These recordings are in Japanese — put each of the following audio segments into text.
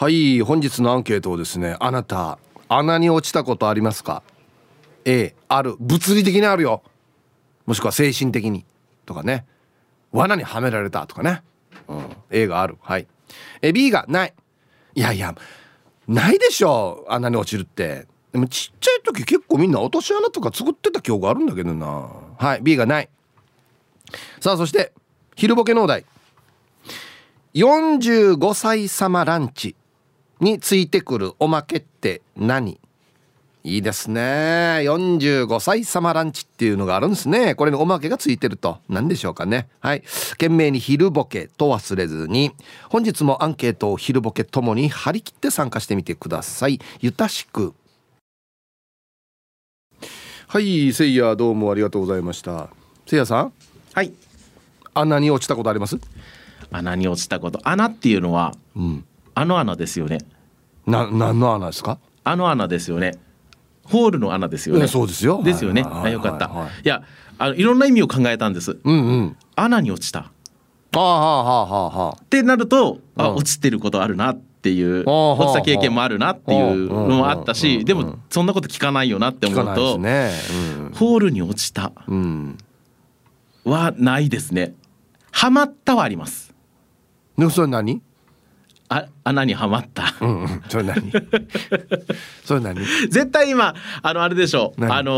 はい本日のアンケートをですねあなた穴に落ちたことありますか？A ある。物理的にあるよ。もしくは精神的に。とかね。罠にはめられたとかね、うん、A がある。はい。え B がない。いやいやないでしょ穴に落ちるって。でもちっちゃい時結構みんな落とし穴とか作ってた記憶あるんだけどな。はい。B がない。さあそして昼ボケ農大45歳様ランチ。についてくるおまけって何？いいですね。45歳様ランチっていうのがあるんですね。これにおまけがついてると。何でしょうかね。はい。懸命に昼ボケと忘れずに。本日もアンケートを昼ボケともに張り切って参加してみてください。ゆたしく。はい。せいやどうもありがとうございました。せいやさん。はい。穴に落ちたことあります？穴に落ちたこと。穴っていうのは、うん、あの穴ですよねな何の穴ですか？あの穴ですよねホールの穴ですよね。そうですよ。ですよね。あ、よかった。いや、あのいろんな意味を考えたんです。うんうん。穴に落ちた。はあはあはあはあ。ってなると、あ、落ちてることあるなっていう、落ちた経験もあるなっていうのもあったし、でもそんなこと聞かないよなって思うと、ねホールに落ちたはないですね。はまったはあります。でもそれ何？あ穴にはまった。うん、うん、それ何？それ何？絶対今あのあれでしょう。あの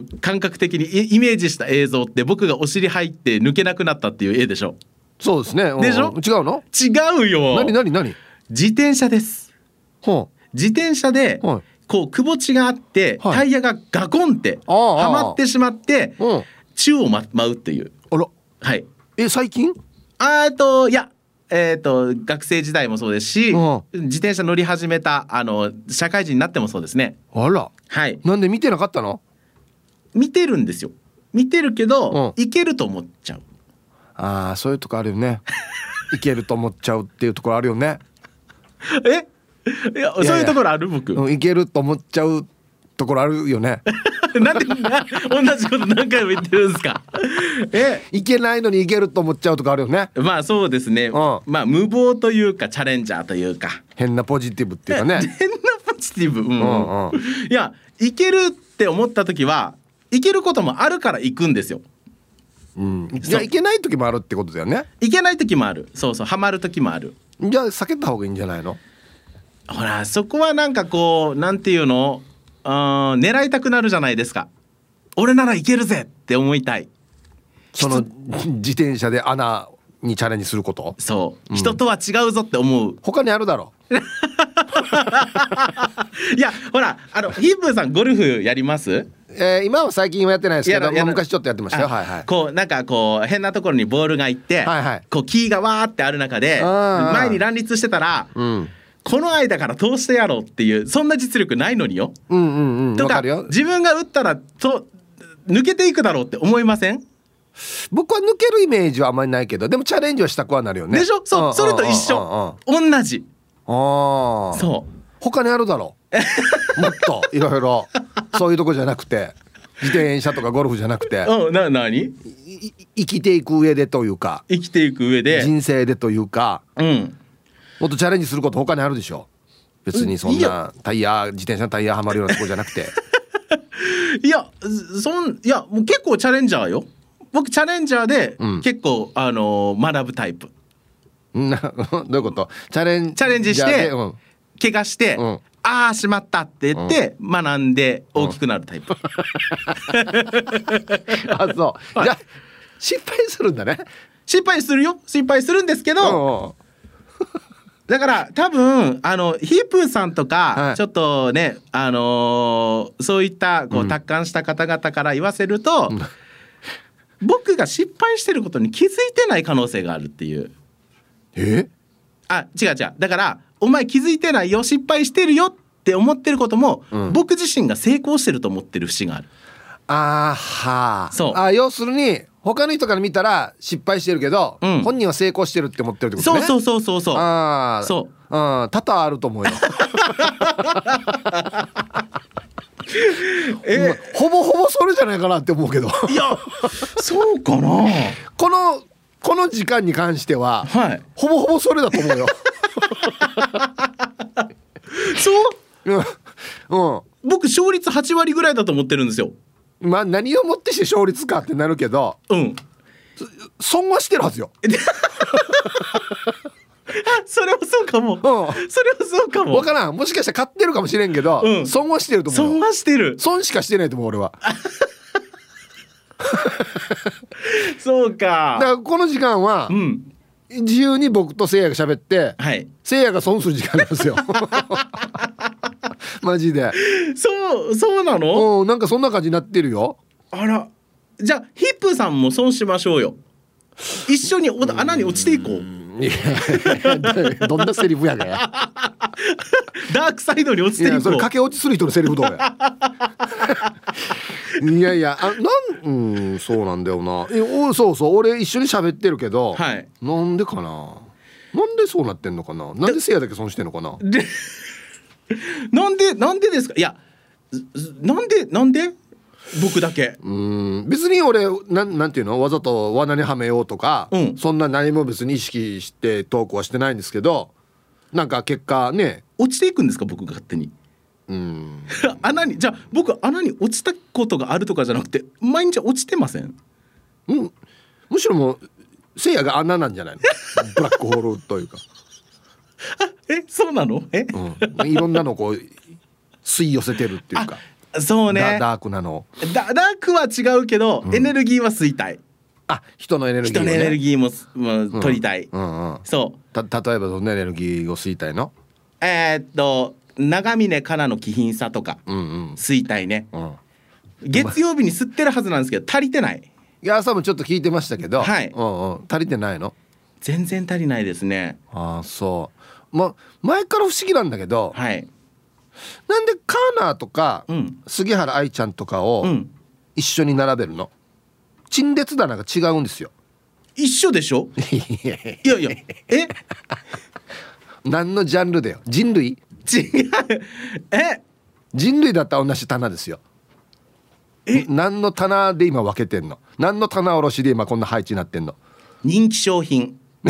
ー、感覚的にイメージした映像って僕がお尻入って抜けなくなったっていう絵でしょ。そうですね。でしょ？違うの？違うよ。何？何？何？自転車です。ほう。自転車で、はい、こうくぼ地があって、はい、タイヤがガコンってはまってしまって、宙を舞うっていう。あら。はい。え最近？あっといやえーと、学生時代もそうですし、うん、自転車乗り始めたあの社会人になってもそうですね。あら。はい。なんで見てなかったの？見てるんですよ。見てるけど、うん、いけると思っちゃう。ああそういうとこあるよね。いけると思っちゃうっていうところあるよね。え？いやそういうところある？僕。いけると思っちゃうところあるよね。なんでな同じこと何回も言ってるんですか？えいけないのにいけると思っちゃうとかあるよね。まあそうですね、うん、まあ無謀というかチャレンジャーというか。変なポジティブっていうかね。変なポジティブ、うんうん。うん、いやいけるって思った時はいけることもあるから行くんですよ。うん、じゃいけない時もあるってことだよね。いけない時もある。そうそうハマる時もある。じゃあ避けた方がいいんじゃないの？ほらそこはなんかこうなんていうの？あ狙いたくなるじゃないですか。俺ならいけるぜって思いたい。その自転車で穴にチャレンジすること？そう、うん、人とは違うぞって思う。他にあるだろ。う いやほらあのヒップさんゴルフやります？えー、今は最近はやってないですけど、まあ、昔ちょっとやってました。よ、はいはい、こうなんかこう変なところにボールが行って、はいはい、こうキーがわーってある中で前に乱立してたら、うんこの間から通してやろうっていうそんな実力ないのによ。うんうんうん、とか自分が打ったらと抜けていくだろうって思いません？僕は抜けるイメージはあんまりないけどでもチャレンジはしたくはなるよね。でしょ？そうそれと一緒。同じ。あそう。他にあるだろう？もっといろいろ。そういうとこじゃなくて。自転車とかゴルフじゃなくて。うんな何生きていく上でというか。生きていく上で。人生でというか、うん、もっとチャレンジすること他にあるでしょ。別にそんなタイヤ自転車のタイヤはまるようなとこじゃなくて。いやそんいやもう結構チャレンジャーよ。僕チャレンジャーで結構、うん、あの学ぶタイプ。な どういうこと？チャレンチャレンジして、うん、怪我して、うん、ああしまったって言って、学んで大きくなるタイプ、あそう、はい、じゃ失敗するんだね。失敗するよ。失敗するんですけど、だから多分あのヒープーさんとか、はい、ちょっとねあのー、そういったこう達観した方々から言わせると、うん、僕が失敗してることに気づいてない可能性があるっていう。え？あ違う違う。だからお前気づいてないよ失敗してるよって思ってることも、うん、僕自身が成功してると思ってる節がある。あはそう。あ要するに他の人から見たら失敗してるけど、うん、本人は成功してるって思ってるってことね。そうそうそうそうそう。そう。ん多々あると思うよ。え？ほぼほぼそれじゃないかなって思うけど。いやそうかな。このこの時間に関しては、はい、ほぼほぼそれだと思うよ。そう、うん、僕勝率8割ぐらいだと思ってるんですよ。まあ何をもってして勝率かってなるけどうん。損はしてるはずよ。それはそうかも、うん。それはそうかも。分からん。もしかしたら買ってるかもしれんけど、うん。損はしてると思う損よはしてる。損しかしてないと思う俺は。そうか。だからこの時間はうん。自由に僕とせいやが喋ってはい。せいやが損する時間なんですよ マジで。そうそうなの？うんなんかそんな感じになってるよ。あら。じゃあヒップーさんも損しましょうよ。一緒にお穴に落ちていこう。いや どんなセリフやがや ダークサイドに落ちいていこう。やそれ駆け落ちする人のセリフどうや。いやいやあなんうんそうなんだよな。えおそうそう俺一緒に喋ってるけど、はい。なんでかな？なんでそうなってんのかな？なんでせいやだけ損してんのかな？で なんでなんでですか？いやなんでなんで？僕だけ。うん。別に俺なんなんていうの？わざと罠にはめようとか、うん。そんな何も別に意識してトークはしてないんですけどなんか結果ね。落ちていくんですか？僕が勝手に。うん。穴にじゃあ僕穴に落ちたことがあるとかじゃなくて毎日落ちてません？うん。むしろもうせいやが穴なんじゃないの？ブラックホールというか、えそうなの？え？うん、いろんなのこう吸い寄せてるっていうか、そうね。ダダークなの。ダダークは違うけど、エネルギーは吸いたい。あ人のエネルギーを、ね、人のエネルギーもす、まあうん取りたい、うんうん。そう。た例えばどんなエネルギーを吸いたいの？えーっと長峰かなの気品さとかうんうん。吸いたいね。うん。月曜日に吸ってるはずなんですけど足りてない。いや朝もちょっと聞いてましたけど、はい。うんうん、足りてないの？全然足りないですね。ああそうま前から不思議なんだけど、はい。なんでカーナーとか、うん。杉原愛ちゃんとかをうん。一緒に並べるの？陳列棚が違うんですよ。一緒でしょ？いやいやえ？何のジャンルだよ？人類？違う。え？人類だったら同じ棚ですよ。え？何の棚で今分けてんの？何の棚卸しで今こんな配置になってんの？人気商品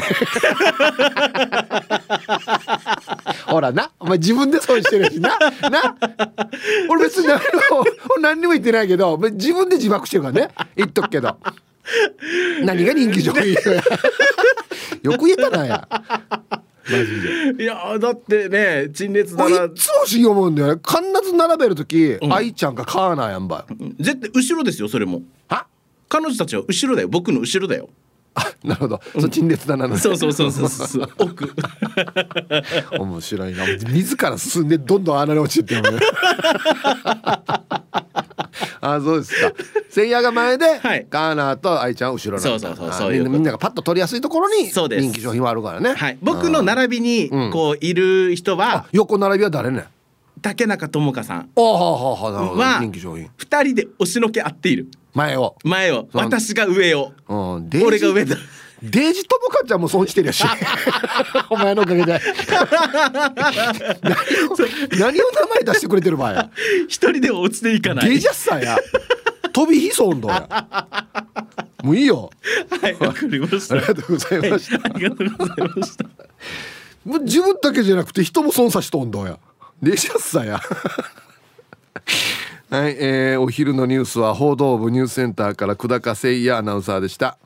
ほらなお前自分で損してるしなな。俺別に何何にも言ってないけど自分で自爆してるからね。言っとくけど。何が人気商品よ。よく言えたなや。マジで。いやだってね陳列俺い棚つも不思議思うんだよね。必ず並べる時、愛ちゃんかカーナーやんばい。絶対後ろですよそれも。あ彼女たちは後ろだよ。僕の後ろだよあ なるほど、そう陳列棚のそうそうそうそうそう。奥。面白いな。自ら進んでどんどん穴に落ちて あそうですか。せいやが前で、はい。カーナーと愛ちゃんは後ろそうそうそうあそうみんながパッと取りやすいところに人気商品はあるからね。はい。僕の並びにうん。こういる人あは横並びは誰ね？竹中智香さんあは二人で押しのけ合っている。前を、前を。私が上を。うん、俺が上だ。デイジともかちゃんも損してるやし。お前のおかげで。何を名前出してくれてる場合や。一人では落ちていかない。ゲジャッサーや。飛び火そうんどや。もういいよ。はいわかりました。ありがとうございました。ありがとうございました。もう自分だけじゃなくて人も損さしとんどやゲジャッサや。はい、えーお昼のニュースは報道部ニュースセンターから久高誠也アナウンサーでした。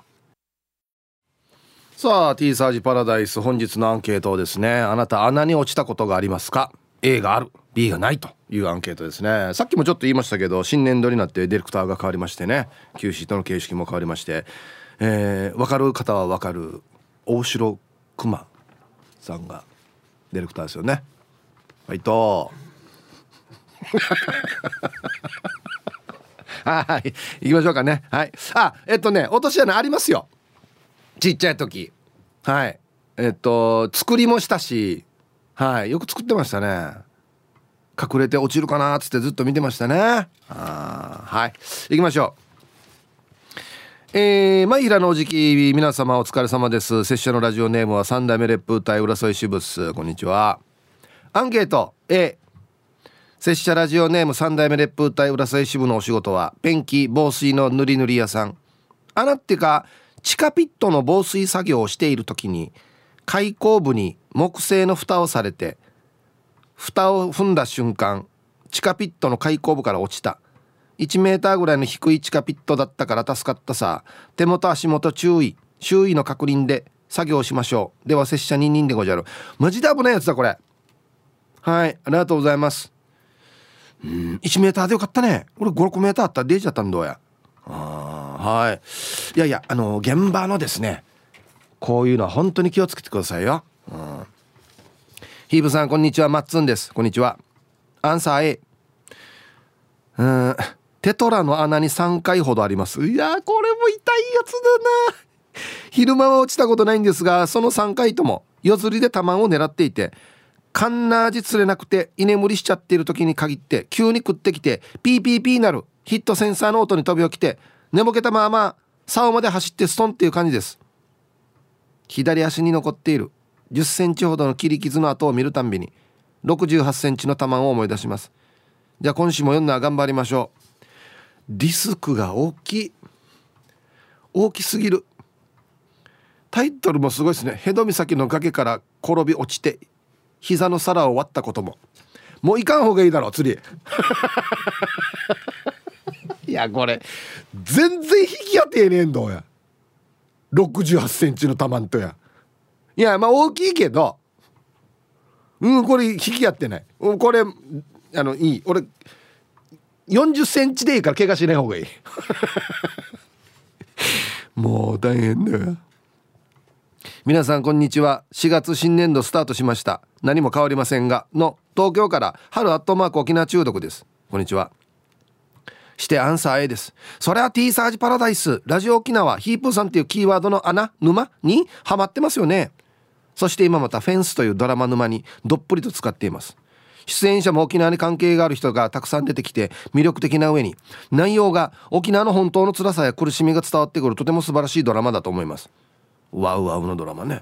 さあ T サージパラダイス本日のアンケートですね。あなた穴に落ちたことがありますか？A がある。B がないというアンケートですね。さっきもちょっと言いましたけど新年度になってディレクターが変わりましてね。Q シートの形式も変わりまして、えー、分かる方は分かる。大城熊さんがディレクターですよね。はいと はい行きましょうかね。はい。あえっとね落とし穴ありますよ。ちっちゃい時。はい。えっと作りもしたし。はい。よく作ってましたね。隠れて落ちるかなっつってずっと見てましたね。あはい。行きましょう。えー、マイヒラのおじき皆様お疲れ様です。拙者のラジオネームは三代目烈風隊浦添支部っす。こんにちは。アンケート。A 拙者ラジオネーム三代目烈風隊浦添支部のお仕事はペンキ防水の塗り塗り屋さん。穴ってか地下ピットの防水作業をしている時に開口部に木製の蓋をされて蓋を踏んだ瞬間地下ピットの開口部から落ちた。1メーターぐらいの低い地下ピットだったから助かったさ。手元足元注意周囲の確認で作業しましょう。では拙者2人でごじゃる。マジで危ないやつだこれ。はいありがとうございます。うん1メーターでよかったね。俺56メーターあった。ら出ちゃったんどうや。あはい。いやいやあの現場のですねこういうのは本当に気をつけてくださいよ、うん、ヒーブさんこんにちは。マッツンです。こんにちは。アンサー A うんテトラの穴に3回ほどあります。いやこれも痛いやつだな。昼間は落ちたことないんですがその3回とも夜釣りで玉を狙っていてカンナージ釣れなくて居眠りしちゃっている時に限って急に食ってきてピーピーピーなるヒットセンサーの音に飛び起きて寝ぼけたまま竿まで走ってストンっていう感じです。左足に残っている10センチほどの切り傷の跡を見るたんびに68センチの玉を思い出します。じゃあ今週も読んだら頑張りましょう。リスクが大きい。大きすぎる。タイトルもすごいですね。ヘド岬の崖から転び落ちて膝の皿を割ったことも。もういかん方がいいだろ釣り。いやこれ全然引き当てえねえんだや。6 8センチの玉んとや。いやまあ大きいけど。うんこれ引き合ってない。これあのいい。俺40センチでいいから怪我しない方がいい。もう大変だよ皆さんこんにちは。4月新年度スタートしました。何も変わりませんがの東京から春アットマーク沖縄中毒です。こんにちは。してアンサー A です。それは T サージパラダイス。ラジオ沖縄ヒープーさんっていうキーワードの穴沼にハマってますよね。そして今またフェンスというドラマ沼にどっぷりと使っています。出演者も沖縄に関係がある人がたくさん出てきて魅力的な上に内容が沖縄の本当の辛さや苦しみが伝わってくるとても素晴らしいドラマだと思います。ワウワウのドラマね。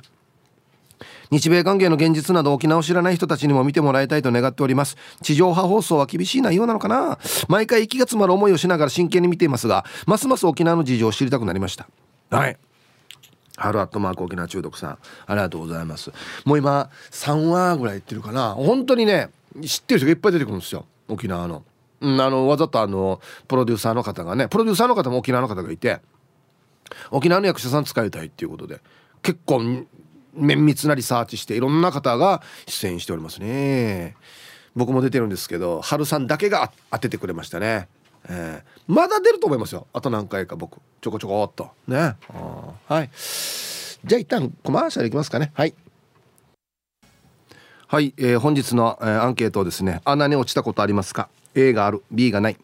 日米関係の現実など沖縄を知らない人たちにも見てもらいたいと願っております。地上波放送は厳しい内容なのかな？毎回息が詰まる思いをしながら真剣に見ていますがますます沖縄の事情を知りたくなりました。はい。ハルアットマーク沖縄中毒さんありがとうございます。もう今3話ぐらい言ってるかな？本当にね知ってる人がいっぱい出てくるんですよ。沖縄の。うん、あのわざとあのプロデューサーの方がねプロデューサーの方も沖縄の方がいて沖縄の役者さん使いたいっていうことで結構綿密なリサーチしていろんな方が出演しておりますね。僕も出てるんですけど春さんだけが当ててくれましたね、えー、まだ出ると思いますよ。あと何回か僕ちょこちょこっと。ね。はい。じゃあ一旦コマーシャルいきますかね。はい。はい、えー、本日の、えー、アンケートをですね穴に落ちたことありますか？A がある。B がない。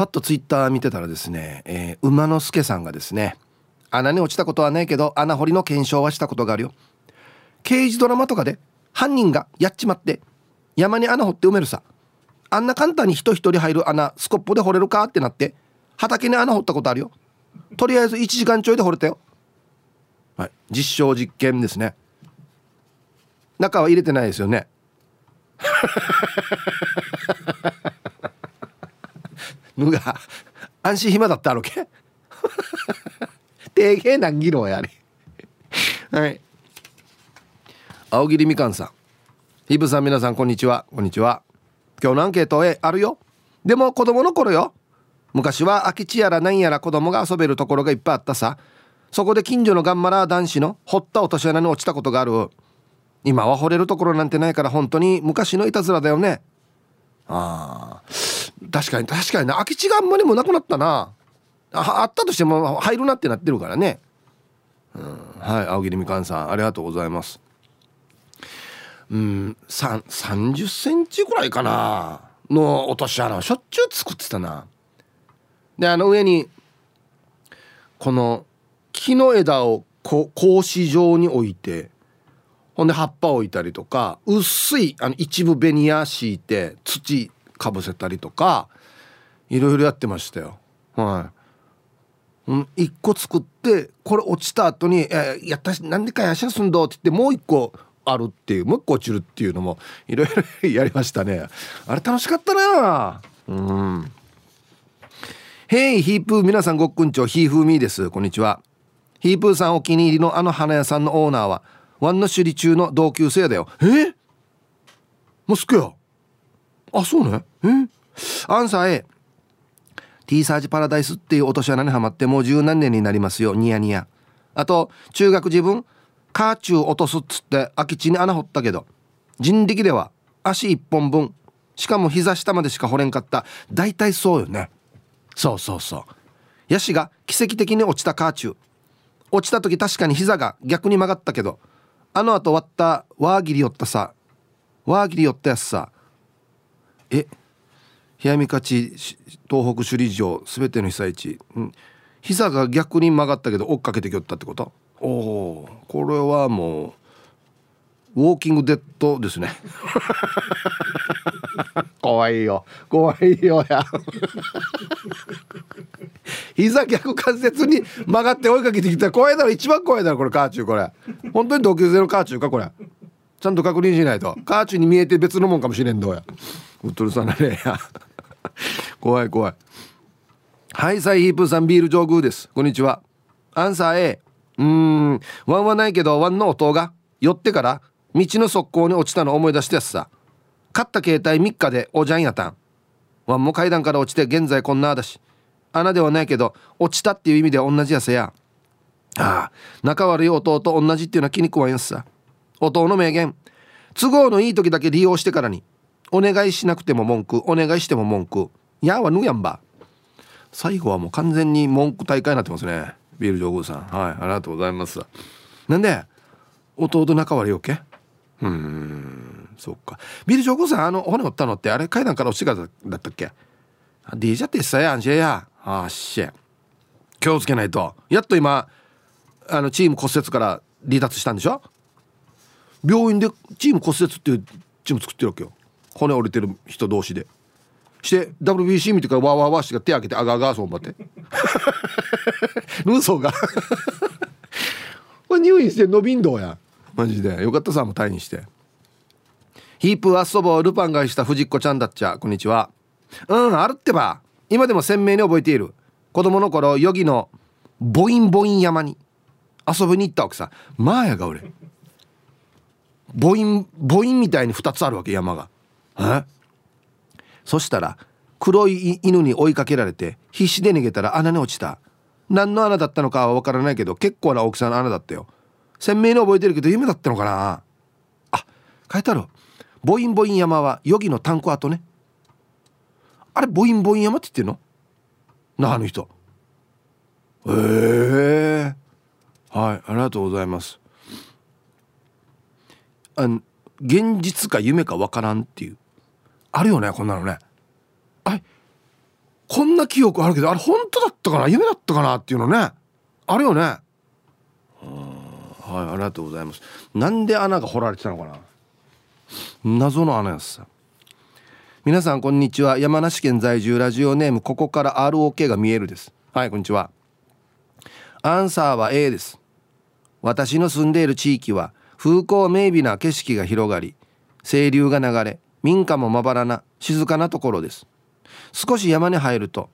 パッとツイッター見てたらですね、えー、馬之助さんがですね穴に落ちたことはないけど穴掘りの検証はしたことがあるよ。刑事ドラマとかで犯人がやっちまって山に穴掘って埋めるさ。あんな簡単に人一人入る穴スコップで掘れるかってなって畑に穴掘ったことあるよ。とりあえず1時間ちょいで掘れたよ。はい。実証実験ですね。中は入れてないですよね。ぬが安心暇だったあるけ？低平難議論やね。はい。青桐みかんさん。ひぶさん皆さんこんにちは。こんにちは。今日のアンケートへあるよ。でも子供の頃よ。昔は空き地やら何やら子供が遊べるところがいっぱいあったさ。そこで近所のガンマラー男子の掘った落とし穴に落ちたことがある。今は惚れるところなんてないから本当に昔のいたずらだよね。ああ確かに確かにな。空き地があんまりもなくなったな。ああったとしても入るなってなってるからね、うん、はい青桐みかんさん。ありがとうございます。うん30センチぐらいかな。の落とし穴をしょっちゅう作ってたな。であの上にこの木の枝をこ格子状に置いてほんで葉っぱ置いたりとか薄いあの一部ベニヤ敷いて土かぶせたりとかいろいろやってましたよ。はい、うん、1個作ってこれ落ちた後に「えー、やったしなんでかやしゃすんど」って言ってもう1個あるっていうもう1個落ちるっていうのもいろいろやりましたね。あれ楽しかったな。うん。ヘイヒープー皆さんごっくんちょヒーフーミーです。こんにちは。ヒープーさんお気に入りのあの花屋さんのオーナーはワンの首里中の同級生だよ。え？もうすくよ。あそうね。え？アンサー A T サージパラダイスっていう落とし穴にはまってもう十何年になりますよ。ニヤニヤ。あと中学自分カーチュー落とすっつって空き地に穴掘ったけど人力では足一本分。しかも膝下までしか掘れんかった。大体そうよね。そうそうそう。ヤシが奇跡的に落ちたカーチュー。落ちた時確かに膝が逆に曲がったけどあの後割ったワーギリ寄ったさワーギリ寄ったやつさえ冷やみ勝ち東北首里城全ての被災地、うん、膝が逆に曲がったけど追っかけてきよったってこと？おお。これはもうウォーキングデッドですね。怖いよ。怖いよや。膝逆関節に曲がって追いかけてきたら怖いだろ。一番怖いだろこれ。カーチューこれ。本当に同級生のカーチューかこれちゃんと確認しないと。カーチに見えて別のもんかもしれんどうや。うっとるさなれや怖い怖い。はいサイヒープさんビール上宮です。こんにちは。アンサー A うーん。ワンはないけどワンの音が。寄ってから道の側溝に落ちたの思い出したやつさ。買った携帯3日でおじゃんやたん。ワンも階段から落ちて現在こんなあだし。穴ではないけど落ちたっていう意味では同じやせや。ああ。仲悪い弟と同じっていうのは気に食わんやつさ。弟の名言。都合のいい時だけ利用してからに。お願いしなくても文句。お願いしても文句。やはぬやんば。最後はもう完全に文句大会になってますね。ビール上宮さん。はいありがとうございます。なんで弟仲悪いよけ？うんそっか。ビール上宮さんあの骨折ったのってあれ階段から落ちてからだったっけ？ディージャってさやんしや。あっし気をつけないと。やっと今あのチーム骨折から離脱したんでしょ？病院でチーム骨折っていうチーム作ってるわけよ。骨折れてる人同士で。して WBC 見てからわーわーわーして手開けてあがあがそうばって。ルーソーが。これ入院して伸びんどうや。マジで。よかったさも退院して。ヒープアッソボールパン買いした藤子ちゃんだっちゃ。こんにちは。うんあるってば。今でも鮮明に覚えている。子供の頃ヨギのボインボイン山に遊びに行ったわけさ。まあやが俺ボインボインみたいに2つあるわけ山が。え？そしたら黒い犬に追いかけられて必死で逃げたら穴に落ちた。何の穴だったのかは分からないけど結構な大きさの穴だったよ。鮮明に覚えてるけど夢だったのかな？あ書いてあるボインボイン山はヨギのタンク跡ね。あれボインボイン山って言ってんの？那覇の人。へえ。はいありがとうございます。あ現実か夢か分からんっていう。あるよねこんなのね。あれこんな記憶あるけどあれ本当だったかな？夢だったかなっていうのね。あるよね。はいありがとうございます。なんで穴が掘られてたのかな？謎の穴やつさ。皆さんこんにちは。山梨県在住ラジオネームここから ROK が見えるです。はいこんにちは。アンサーは A です。私の住んでいる地域は風光明媚な景色が広がり清流が流れ民家もまばらな静かなところです。少し山に入ると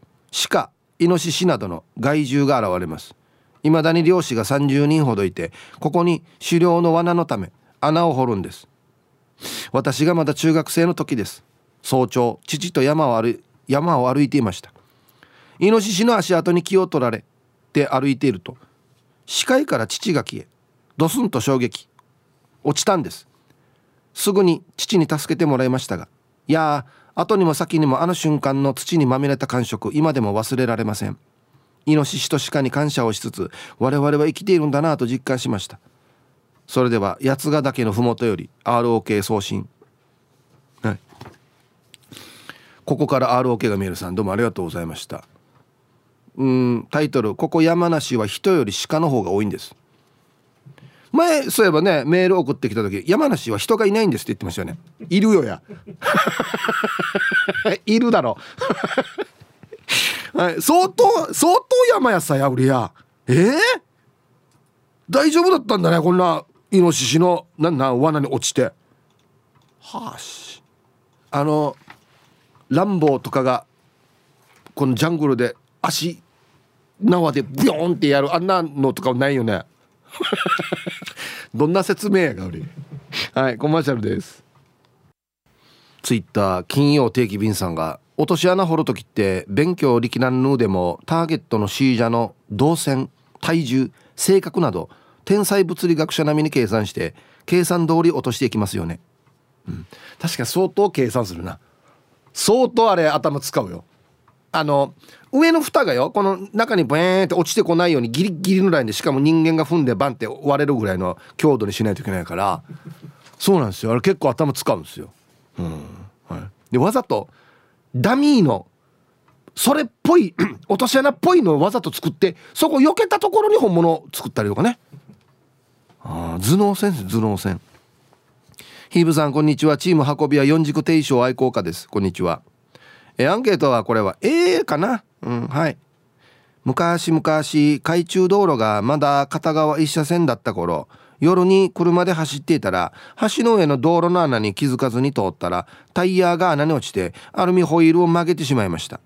鹿イノシシなどの害獣が現れます。未だに漁師が30人ほどいてここに狩猟の罠のため穴を掘るんです。私がまだ中学生の時です。早朝父と山を歩山を歩いていました。イノシシの足跡に気を取られて歩いていると視界から父が消えドスンと衝撃。落ちたんです。すぐに父に助けてもらいましたがいや後にも先にもあの瞬間の土にまみれた感触今でも忘れられません。イノシシと鹿に感謝をしつつ我々は生きているんだなと実感しました。それでは八ヶ岳の麓より ROK 送信。はい。ここから ROK が見えるさんどうもありがとうございました。うんタイトル「ここ山梨は人より鹿の方が多いんです」前そういえばねメール送ってきた時山梨は人がいないんですって言ってましたよね。いるよや。いるだろ。はい、相当相当山やさやうりや。えー、大丈夫だったんだねこんなイノシシのなんな罠に落ちて。はあし。あのランボーとかがこのジャングルで足縄でビョンってやるあんなのとかないよね。どんな説明やが俺。はいコマーシャルです。ツイッター金曜定期便さんが落とし穴掘る時って勉強力難ぬでもターゲットのシージャの動線体重性格など天才物理学者並みに計算して計算通り落としていきますよね、うん、確かに相当計算するな。相当あれ頭使うよ。あの上の蓋がよこの中にブーンって落ちてこないようにギリギリのラインでしかも人間が踏んでバンって割れるぐらいの強度にしないといけないからそうなんですよ。あれ結構頭使うんですよ、うん。はい、でわざとダミーのそれっぽい 落とし穴っぽいのをわざと作ってそこ避けたところに本物を作ったりとかね。あ頭脳戦頭脳戦。ヒーブさんこんにちは。チーム運びは四軸定称愛好家です。こんにちは。えアンケートはこれは A かな？うん。はい。昔々海中道路がまだ片側一車線だった頃夜に車で走っていたら橋の上の道路の穴に気づかずに通ったらタイヤが穴に落ちてアルミホイールを曲げてしまいました。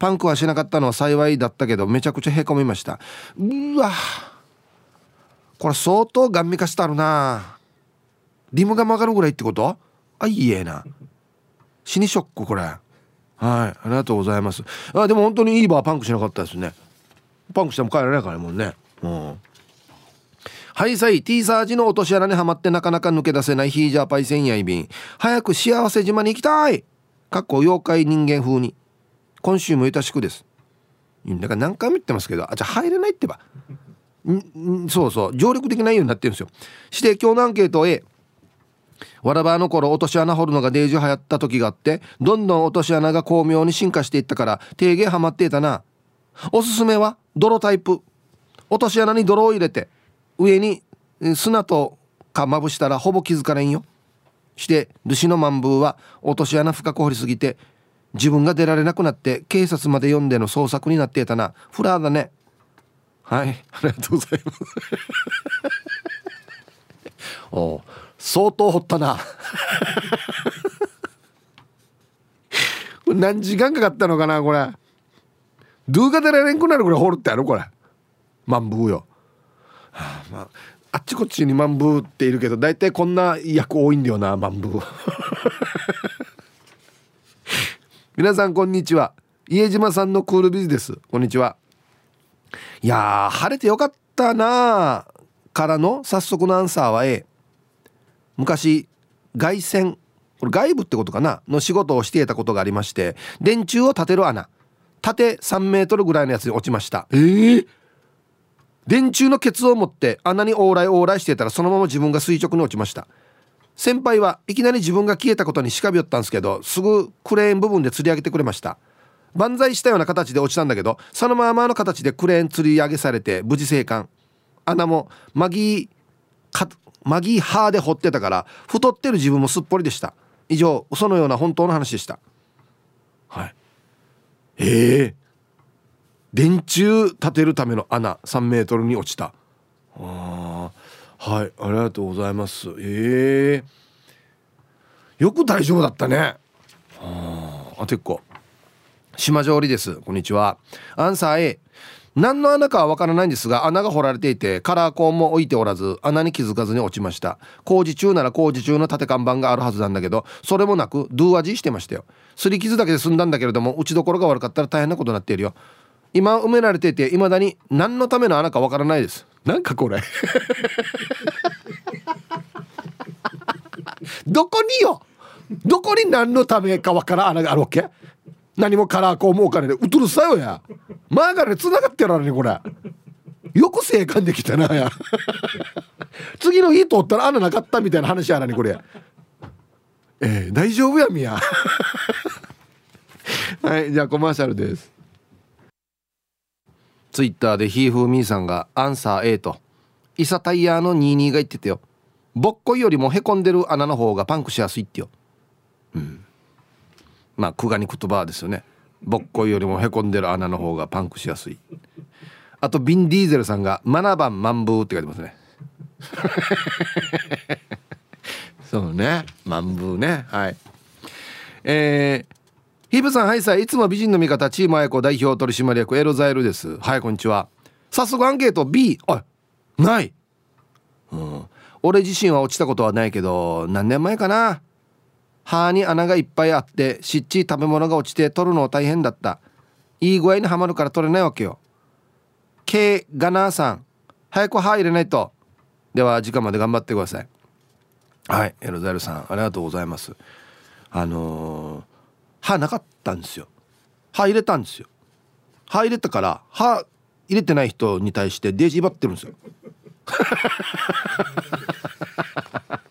パンクはしなかったのは幸いだったけどめちゃくちゃへこみました。うわ。これ相当ガン見化してあるな。リムが曲がるぐらいってこと？あいいえな。死にショックこれ。はい。ありがとうございます。あでも本当にいいバーパンクしなかったですね。パンクしても帰らないからもんね。うん。はいさい T サージの落とし穴にはまってなかなか抜け出せないヒージャーパイセンやいびん早く幸せ島に行きたい。かっこ妖怪人間風に。今週もゆたしくです。だから何回も言ってますけど。あじゃあ入れないってば。んそうそう。上陸できないようになってるんですよ。して今日のアンケート A わらばの頃落とし穴掘るのがデージ流行った時があってどんどん落とし穴が巧妙に進化していったから低減ハマっていたな。おすすめは泥タイプ。落とし穴に泥を入れて上に砂とかまぶしたらほぼ気づかれんよ。してルシのマンブーは落とし穴深く掘りすぎて自分が出られなくなって警察まで読んでの捜索になっていたな。フラーだね。はいありがとうございます。お相当掘ったな。何時間かかったのかなこれ。ドゥが出られんくなるぐらい掘るってあるこれ。マンブーよ、はあ、まああっちこっちにマンブーっているけど大体こんな役多いんだよなマンブー。皆さんこんにちは。家島さんのクールビズです。こんにちは。いや晴れてよかったなからの早速のアンサーは A 昔外線これ外部ってことかな？の仕事をしていたことがありまして電柱を立てる穴。縦3メートルぐらいのやつに落ちました。えー、電柱のケツを持って穴に往来往来してたらそのまま自分が垂直に落ちました。先輩はいきなり自分が消えたことにしかびよったんですけどすぐクレーン部分で釣り上げてくれました。万歳したような形で落ちたんだけどそのままの形でクレーン釣り上げされて無事生還。穴もマギーマギーハーで掘ってたから太ってる自分もすっぽりでした。以上嘘のような本当の話でした。はい。ええ。ー電柱立てるための穴3メートルに落ちた。あはいありがとうございます。ええ。ー、よく大丈夫だったね。ああてっこ島上りです。こんにちは。アンサー A 何の穴かはわからないんですが穴が掘られていてカラーコーンも置いておらず穴に気づかずに落ちました。工事中なら工事中の縦看板があるはずなんだけどそれもなくドゥ味してましたよ。擦り傷だけで済んだんだけれども打ちどころが悪かったら大変なことになっているよ。今埋められていて未だに何のための穴かわからないです。なんかこれ。どこによ？どこに何のためかわからん穴があるわけ？何もカラーコーンもお金でうとるさよや。マーガレ繋がってるのにこれ。よく生還できたなや。次の日通ったら穴なかったみたいな話やなにこれ。えー、大丈夫やみや はいじゃあコマーシャルです。ツイッターでひーふーみーさんがアンサー A と。イサタイヤーの22が言ってたよ。ぼっこいよりもへこんでる穴の方がパンクしやすいってよ。うん。まあクガニ言葉ですよね。ぼっこいよりもへこんでる穴の方がパンクしやすい。あとビン・ディーゼルさんが「7番マンブー」って書いてますね。そうね。マンブーね。はい。えー、ヒブさんはいさいいつも美人の味方チームあやこ代表取締役エロザエルです。はいこんにちは。早速アンケート B あない。うん。俺自身は落ちたことはないけど何年前かな。歯に穴がいっぱいあってしっちり食べ物が落ちて取るの大変だった。いい具合にはまるから取れないわけよ。K ガナーさん早く歯入れないと。では時間まで頑張ってください。はいエロザイルさんありがとうございます。あのー、歯なかったんですよ。歯入れたんですよ。歯入れたから歯入れてない人に対してデージ奪ってるんですよ。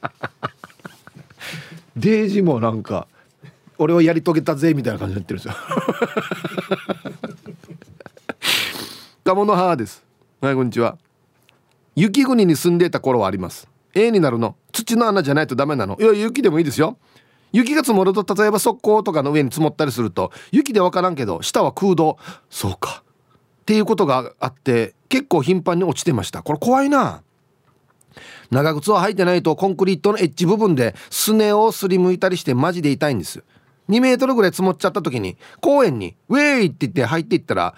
デージもなんか俺はやり遂げたぜみたいな感じになってるんですよ。鴨の母です。はいこんにちは。雪国に住んでいた頃はあります。A になるの。土の穴じゃないとダメなの。いや雪でもいいですよ。雪が積もると例えば側溝とかの上に積もったりすると雪で分からんけど下は空洞。そうか。っていうことがあって結構頻繁に落ちてました。これ怖いな。長靴を履いてないとコンクリートのエッジ部分ですねをすりむいたりしてマジで痛いんです2メートルぐらい積もっちゃった時に公園に「ウェイ!」って言って入っていったら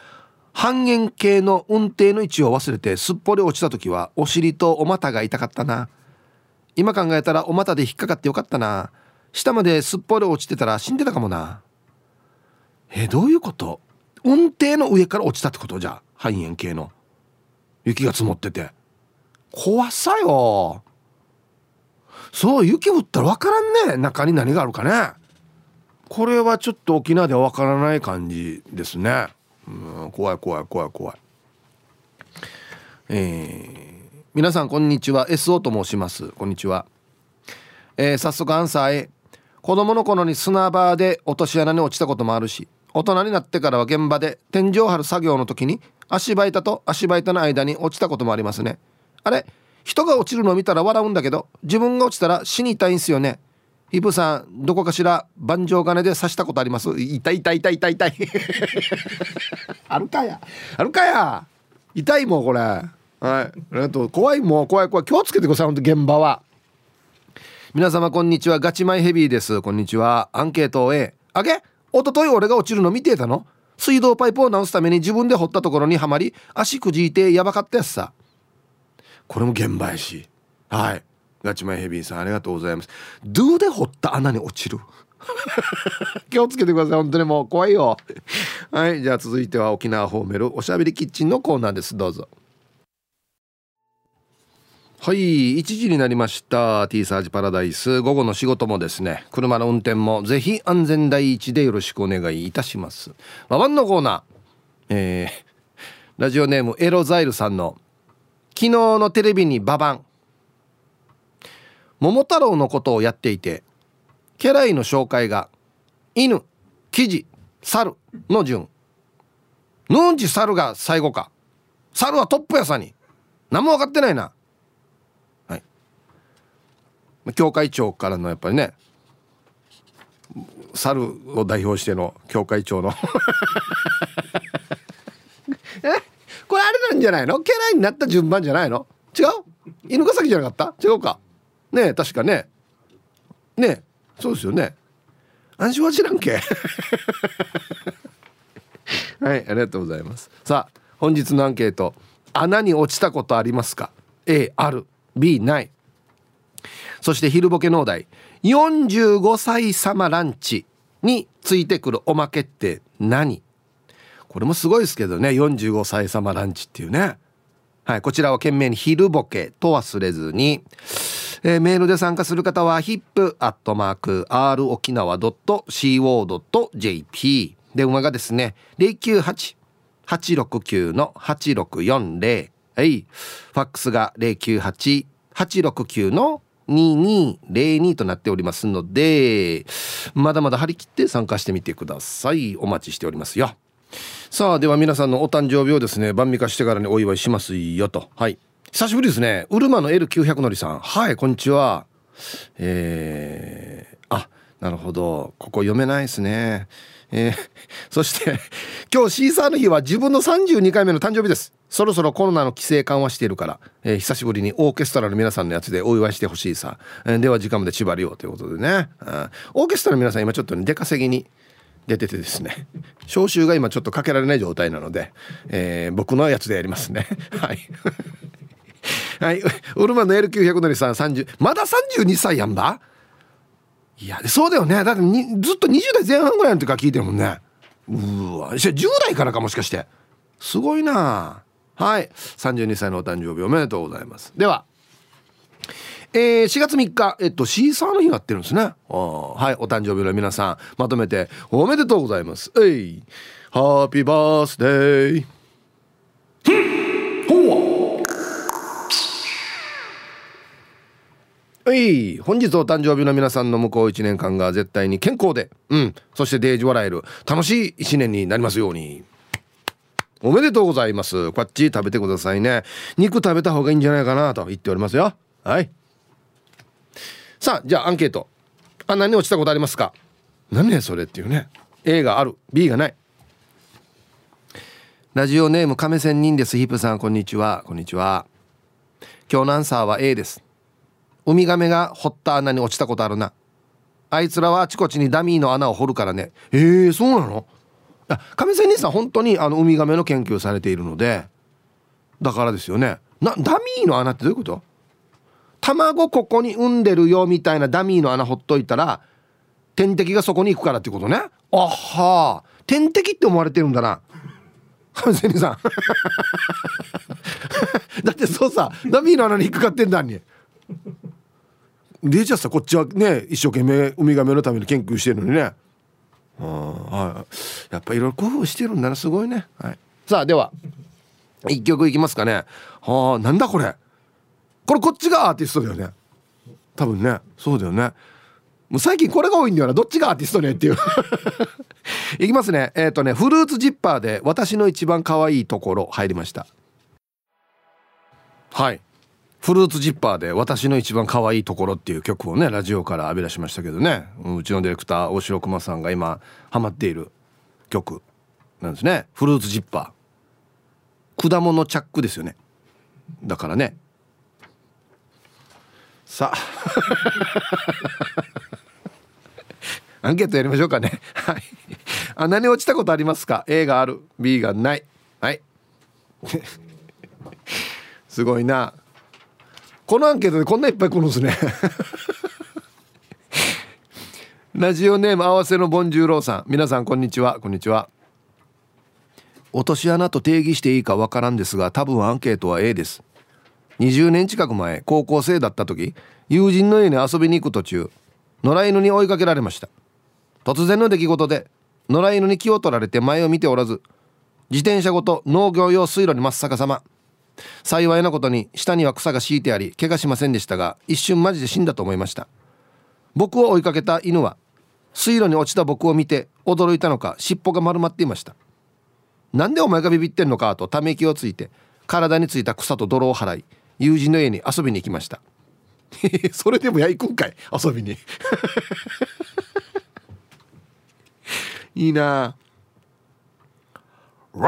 半円形の運転の位置を忘れてすっぽり落ちた時はお尻とお股が痛かったな。今考えたらお股で引っかかってよかったな。下まですっぽり落ちてたら死んでたかもな。えどういうこと？運転の上から落ちたってこと？じゃ半円形の。雪が積もってて。怖さよ。そう雪降ったら分からんね。中に何があるかね。これはちょっと沖縄では分からない感じですね。うん怖い怖い怖い怖い。えー、皆さんこんにちは。SO と申します。こんにちは。えー、早速アンサー A 子供の頃に砂場で落とし穴に落ちたこともあるし大人になってからは現場で天井張る作業の時に足場板と足場板の間に落ちたこともありますね。あれ人が落ちるのを見たら笑うんだけど自分が落ちたら死にたいんすよね。イブさんどこかしら盤上金で刺したことあります？痛い痛い痛い痛い痛い。あるかや。あるかや。痛いもんこれ。はい。ありがと怖いもう怖い怖い。気をつけてください本当現場は。皆様こんにちは。ガチマイヘビーです。こんにちは。アンケート A あげ一昨日俺が落ちるの見てたの？水道パイプを直すために自分で掘ったところにはまり足くじいてやばかったやつさ。これも現場やし。はい。ガチマイヘビーさんありがとうございます。ドゥで掘った穴に落ちる？気をつけてください。本当にもう怖いよ。はい。じゃあ続いては沖縄ホーメルおしゃべりキッチンのコーナーです。どうぞ。はい。1時になりました。T サージパラダイス。午後の仕事もですね。車の運転もぜひ安全第一でよろしくお願いいたします。ババンのコーナー。えー、ラジオネームエロザイルさんの昨日のテレビにババン。桃太郎のことをやっていて家来の紹介が犬生地猿の順。ヌンチ猿が最後か。猿はトップやさに。何も分かってないな。はい。教会長からのやっぱりね猿を代表しての教会長の。え これあれなんじゃないの？家来になった順番じゃないの？違う？犬ヶ崎じゃなかった？違うか。ねえ確かね。ねえそうですよね。安心は知らんけ。はいありがとうございます。さあ本日のアンケート。穴に落ちたことありますか？A ある。B ない。そして昼ボケ農大45歳様ランチについてくるおまけって何？これもすごいですけどね。45歳様ランチっていうね。はいこちらは懸命に昼ボケと忘れずに、えー、メールで参加する方は hip.r 沖縄 .co.jp 電話がですね098-869の8640はい。ファックスが098-869の2202となっておりますのでまだまだ張り切って参加してみてください。お待ちしておりますよ。さあでは皆さんのお誕生日をですね晩味化してからにお祝いしますよと。はい。久しぶりですね。うるまの L900 のりさん。はいこんにちは。えー、あなるほど。ここ読めないですね。えー、そして今日シーサーの日は自分の32回目の誕生日です。そろそろコロナの規制緩和しているから、えー、久しぶりにオーケストラの皆さんのやつでお祝いしてほしいさ、えー、では時間まで縛りようということでね、オーケストラの皆さん今ちょっと、ね、出稼ぎに出ててですね。招集が今ちょっとかけられない状態なので、えー、僕のやつでやりますね。はい。はい。ウルマの L900 のりさん30まだ32歳やんば？いやそうだよね。だってずっと20代前半ぐらいの時から聞いてるもんね。うわ。10代からかもしかして。すごいな。はい。32歳のお誕生日おめでとうございます。では。えー、4月3日、えっと、シーサーの日になってるんですね。はい、お誕生日の皆さん、まとめておめでとうございます。えい、ハッピーバースデー。ほはい、本日お誕生日の皆さんの向こう1年間が絶対に健康で、うん、そしてデージ笑える楽しい1年になりますように。おめでとうございます。こっち食べてくださいね。肉食べた方がいいんじゃないかなと言っておりますよ。はい。さあじゃあアンケート。あ何落ちたことありますか？何ねそれっていうね。A がある。B がない。ラジオネーム亀仙人です。ヒップさんこんにちは。こんにちは。今日のアンサーは A です。ウミガメが掘った穴に落ちたことあるな。あいつらはあちこちにダミーの穴を掘るからね。えー、そうなの？あ亀仙人さん本当にあのウミガメの研究をされているのでだからですよね。なダミーの穴ってどういうこと？卵ここに産んでるよみたいなダミーの穴ほっといたら天敵がそこに行くからってことね。あは。あ天敵って思われてるんだな。セニさん。だってそうさダミーの穴に引っかかってんだに。でじゃあさこっちはね一生懸命ウミガメのために研究してるのにね。はい、やっぱいろいろ工夫してるんだなすごいね、はい、さあでは一曲いきますかね。はあなんだこれ。これこっちがアーティストだよね。多分ね。そうだよね。もう最近これが多いんだよな。どっちがアーティストねっていう。いきますね。えっ、ー、とねフルーツジッパーで私の一番可愛いところ入りました。はい。フルーツジッパーで私の一番可愛いところっていう曲をねラジオから浴び出しましたけどね。うちのディレクター大城熊さんが今ハマっている曲なんですね。フルーツジッパー。果物チャックですよね。だからね。さあ。アンケートやりましょうかね。はい。あ何落ちたことありますか？A がある。B がない。はい。すごいな。このアンケートでこんないっぱい来るんですね。ラジオネーム合わせのボンジューローさん。皆さんこんにちは。こんにちは。落とし穴と定義していいかわからんですが多分アンケートは A です。20年近く前高校生だった時友人の家に遊びに行く途中野良犬に追いかけられました。突然の出来事で野良犬に気を取られて前を見ておらず自転車ごと農業用水路に真っ逆さま。幸いなことに下には草が敷いてあり怪我しませんでしたが一瞬マジで死んだと思いました。僕を追いかけた犬は水路に落ちた僕を見て驚いたのか尻尾が丸まっていました。なんでお前がビビってんのかとため息をついて体についた草と泥を払い友人の家に遊びに行きました。それでもや行くんかい遊びに。いいな。お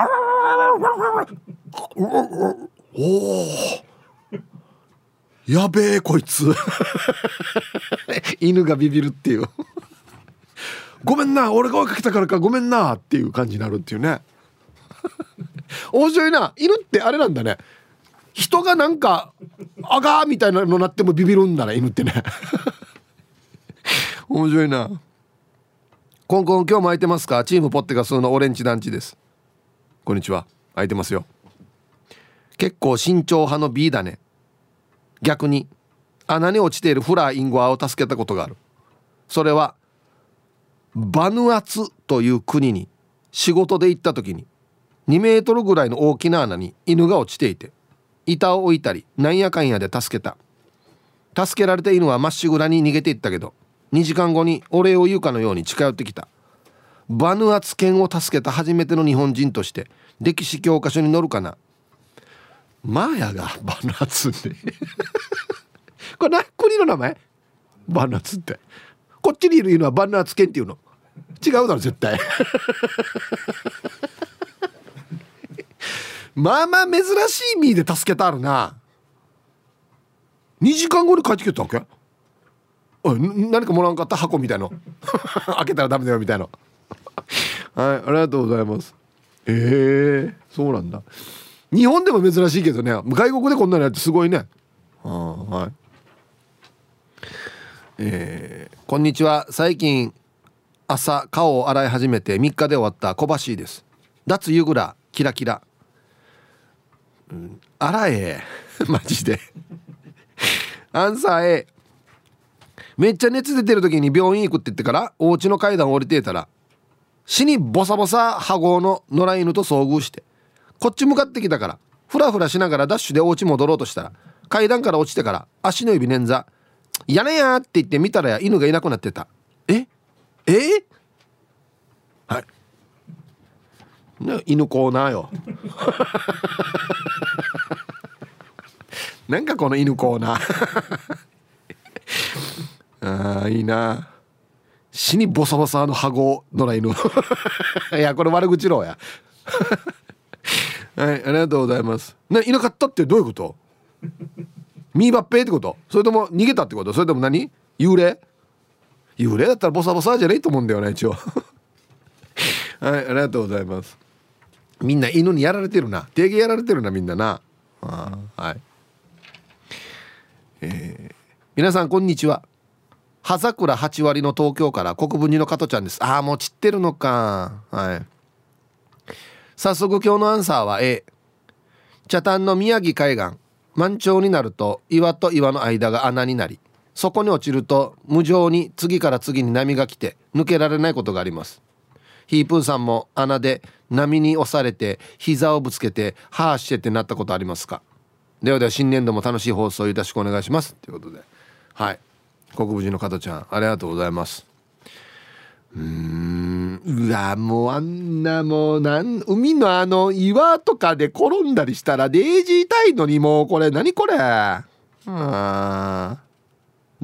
おやべえこいつ。犬がビビるっていう。ごめんな俺が追いかけたからかごめんなっていう感じになるっていうね。面白いな。犬ってあれなんだね。人がなんか「あが」みたいなのなってもビビるんだな犬ってね。面白いな。コンコン今日も空いてますか？チームポッテガスのオレンジ団地です。こんにちは。空いてますよ。結構慎重派の B だね。逆に穴に落ちているフラーインゴアを助けたことがある。それはバヌアツという国に仕事で行った時に2メートルぐらいの大きな穴に犬が落ちていて。板を置いたりなんやかんやで助けた。助けられた犬はまっしぐらに逃げていったけど2時間後にお礼を言うかのように近寄ってきた。バヌアツ犬を助けた初めての日本人として歴史教科書に載るかな。マーヤがバヌアツって。これな国の名前？バヌアツって。こっちにいる犬はバヌアツ犬っていうの。違うだろ絶対。まあまあ珍しい身で助けたあるな。2時間後に帰ってきたわけ？おい何かもらわんかった？箱みたいの。開けたらダメだよみたいなはいありがとうございます。ええー、そうなんだ。日本でも珍しいけどね。外国でこんなのやってすごいね。あはい。えー、こんにちは。最近朝顔を洗い始めて3日で終わった小橋です。脱湯蔵キラキラ、うん、洗え。マジで。アンサー A めっちゃ熱出てる時に病院行くって言ってからお家の階段降りてたら死にボサボサ羽合の野良犬と遭遇してこっち向かってきたからフラフラしながらダッシュでお家戻ろうとしたら階段から落ちてから足の指捻挫「やねや!」って言って見たらや犬がいなくなってた。え？え？はい。犬コーナーよ。なんかこの犬コーナー。ああいいな。死にボサボサの羽子野良犬。いやこれ悪口ろうや。はいありがとうございます。ないなかったってどういうこと？ミーバッペってこと？それとも逃げたってこと？それとも何？幽霊？幽霊だったらボサボサじゃないと思うんだよね一応。はいありがとうございますみんな犬にやられてるな。定義やられてるなみんなな。あはい。えー、皆さんこんにちは。葉桜8割の東京から国分寺の加トちゃんです。ああもう散ってるのか。はい。早速今日のアンサーは A 茶炭の宮城海岸。満潮になると岩と岩の間が穴になりそこに落ちると無情に次から次に波が来て抜けられないことがありますヒープーさんも穴で波に押されて膝をぶつけてはあしてってなったことありますか？ではでは新年度も楽しい放送よろしくお願いします。ということで。はい。国分寺の加トちゃんありがとうございます。うん。うわもうあんなもうなん海のあの岩とかで転んだりしたらデージー痛いのにもうこれ何これ？うんダ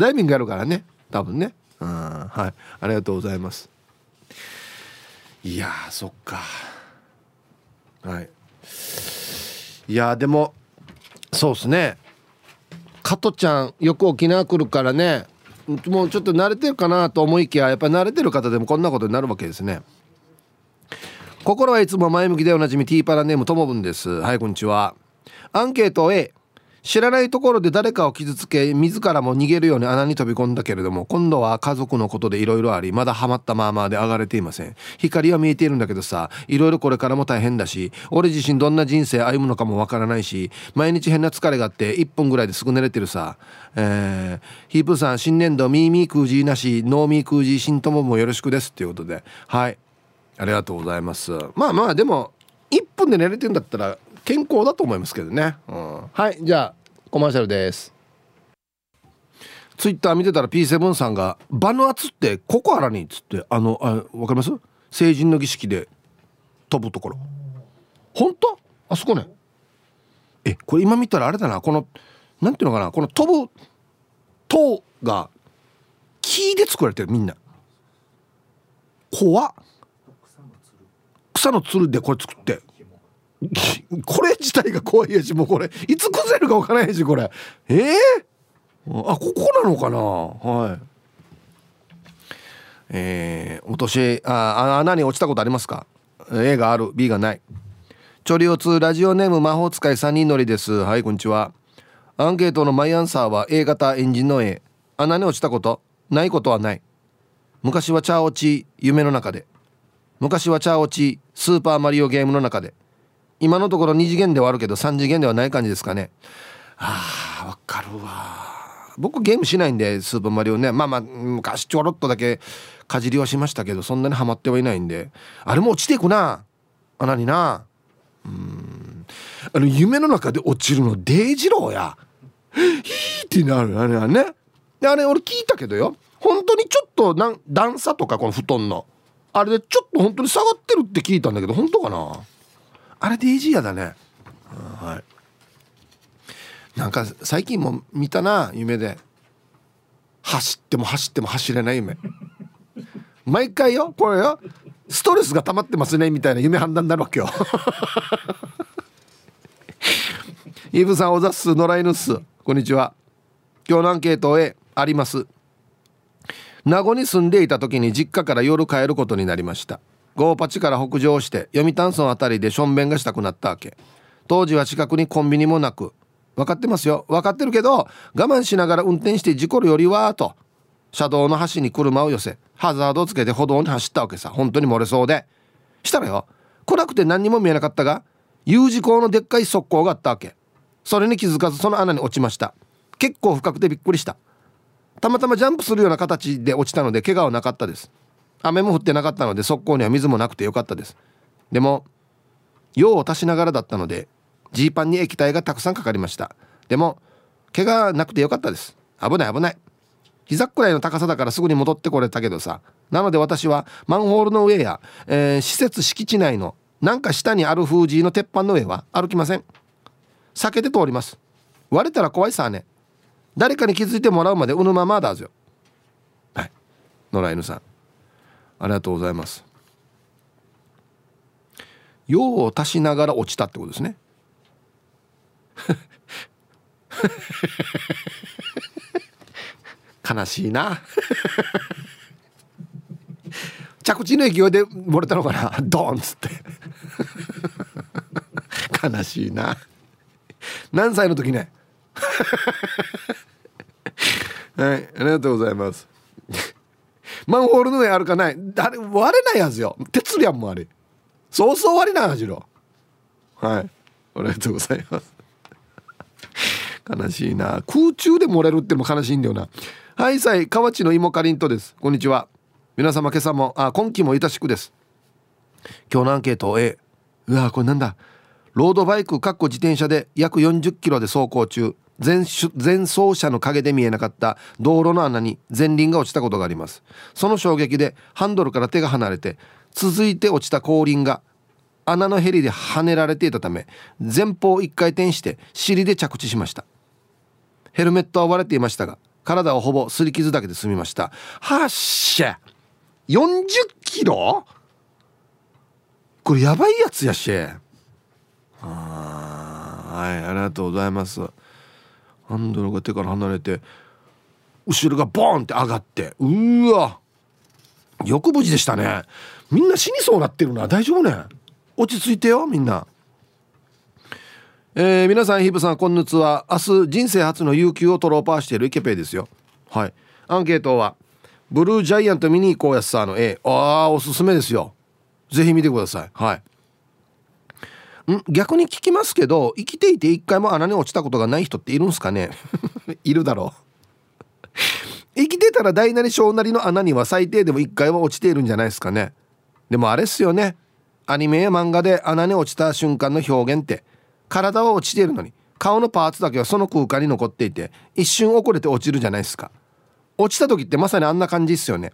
イビングやるからね。多分ね。うんはい。ありがとうございます。いやそっか。はい。いやでもそうっすね。加トちゃんよく沖縄来るからね。もうちょっと慣れてるかなと思いきややっぱり慣れてる方でもこんなことになるわけですね。心はいつも前向きでおなじみティーパラネームともぶんです。はいこんにちは。アンケート A 知らないところで誰かを傷つけ自らも逃げるように穴に飛び込んだけれども今度は家族のことでいろいろありまだハマったままで上がれていません。光は見えているんだけどさいろいろこれからも大変だし俺自身どんな人生歩むのかもわからないし毎日変な疲れがあって1分ぐらいですぐ寝れてるさ。えー、ヒープさん新年度ミーミークージーなしノーミークージー新友もよろしくですっていうことで。はい。ありがとうございます。まあまあでも1分で寝れてるんだったら健康だと思いますけどね、うん、はいじゃあコマーシャルです。ツイッター見てたら P7 さんが「バヌアツってココアラに」っつってあのあ分かります？成人の儀式で飛ぶところ。本当？あそこね。えこれ今見たらあれだな。このなんていうのかな。この飛ぶ塔が木で作られてるみんな。怖っ。草のつるでこれ作って これ自体が怖いやしもうこれ。いつ崩れるか分からないしこれ。えー、あここなのかな？はい。えー、落としあ穴に落ちたことありますか？A がある B がない。チョリオ2ラジオネーム魔法使い3人乗りです。はいこんにちは。アンケートのマイアンサーは A 型エンジンの A 穴に落ちたことないことはない。昔はチャオチ夢の中で。昔はチャオチスーパーマリオゲームの中で。今のところ2次元ではあるけど3次元ではない感じですかね。あーわかるわ。僕ゲームしないんでスーパーマリオね。まあまあ昔ちょろっとだけかじりはしましたけどそんなにハマってはいないんで。あれも落ちていくな。穴にな。うん。あの夢の中で落ちるのデイジローや。ヒーってなる。あれはね。あれ俺聞いたけどよ。本当にちょっとなん段差とかこの布団の。あれでちょっと本当に下がってるって聞いたんだけど本当かな？あれでイージーやだね、はい。なんか最近も見たな夢で。走っても走っても走れない夢。毎回よこれよ。ストレスが溜まってますねみたいな夢判断になるわけよ。イブさんおざっす野良犬っす。こんにちは。今日のアンケートへあります。名護に住んでいた時に実家から夜帰ることになりました。ゴーパチから北上して読谷村あたりでしょんべんがしたくなったわけ。当時は近くにコンビニもなく。分かってますよ。分かってるけど我慢しながら運転して事故るよりはと。車道の端に車を寄せハザードをつけて歩道に走ったわけさ。本当に漏れそうで。したらよ暗くて何にも見えなかったが U 字工のでっかい側溝があったわけ。それに気づかずその穴に落ちました。結構深くてびっくりした。たまたまジャンプするような形で落ちたので怪我はなかったです。雨も降ってなかったので側溝には水もなくてよかったです。でも用を足しながらだったのでジーパンに液体がたくさんかかりました。でも怪我なくてよかったです。危ない危ない。膝くらいの高さだからすぐに戻ってこれたけどさ。なので私はマンホールの上や、えー、施設敷地内のなんか下にある封じの鉄板の上は歩きません。避けて通ります。割れたら怖いさね。誰かに気づいてもらうまでうぬままだぞはい。野良犬さん。ありがとうございます。用を足しながら落ちたってことですね。悲しいな。着地の勢いで漏れたのかな。ドーンっつって。悲しいな。何歳の時ね。はいありがとうございます。マンホールの上あるかない。あれ割れないはずよ。鉄やんもあれ。そうそう割れないはずよはい。ありがとうございます。悲しいな。空中で漏れるっても悲しいんだよな。はいさい河内の芋かりんとです。こんにちは。皆様今朝もあ今期もいたしくです。今日のアンケート A うわこれなんだ。ロードバイクかっこ自転車で約40キロで走行中。前前走車の影で見えなかった道路の穴に前輪が落ちたことがあります。その衝撃でハンドルから手が離れて続いて落ちた後輪が穴のヘリで跳ねられていたため前方一回転して尻で着地しました。ヘルメットは割れていましたが体はほぼ擦り傷だけで済みました。はっしゃ !40 キロ?これやばいやつやし。あはいありがとうございます。ハンドルが手から離れて後ろがボーンって上がってうわよく無事でしたね。みんな死にそうなってるな。大丈夫ね。落ち着いてよみんな。えー、皆さんヒブさんこんにちは。明日人生初の有給を取ろうパーしているイケペイですよ。はい。アンケートはブルージャイアント見に行こうやつさの A ああおすすめですよ。ぜひ見てください。はい。ん逆に聞きますけど生きていて一回も穴に落ちたことがない人っているんすかね？いるだろう。生きてたら大なり小なりの穴には最低でも一回は落ちているんじゃないですかね。でもあれっすよね。アニメや漫画で穴に落ちた瞬間の表現って体は落ちているのに顔のパーツだけはその空間に残っていて一瞬遅れて落ちるじゃないですか。落ちた時ってまさにあんな感じっすよね。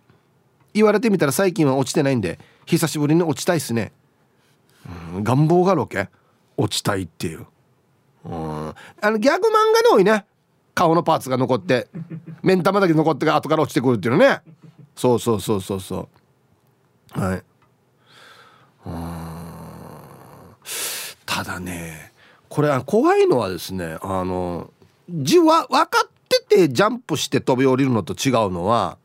言われてみたら最近は落ちてないんで久しぶりに落ちたいっすね。うん。願望がロケ？落ちたいっていう。うん。あのギャグ漫画に多いね。顔のパーツが残って 目ん玉だけ残って後から落ちてくるっていうのね。そうそうそうそうそう。はい。ただねこれは怖いのはですねあの字は分かっててジャンプして飛び降りるのと違うのは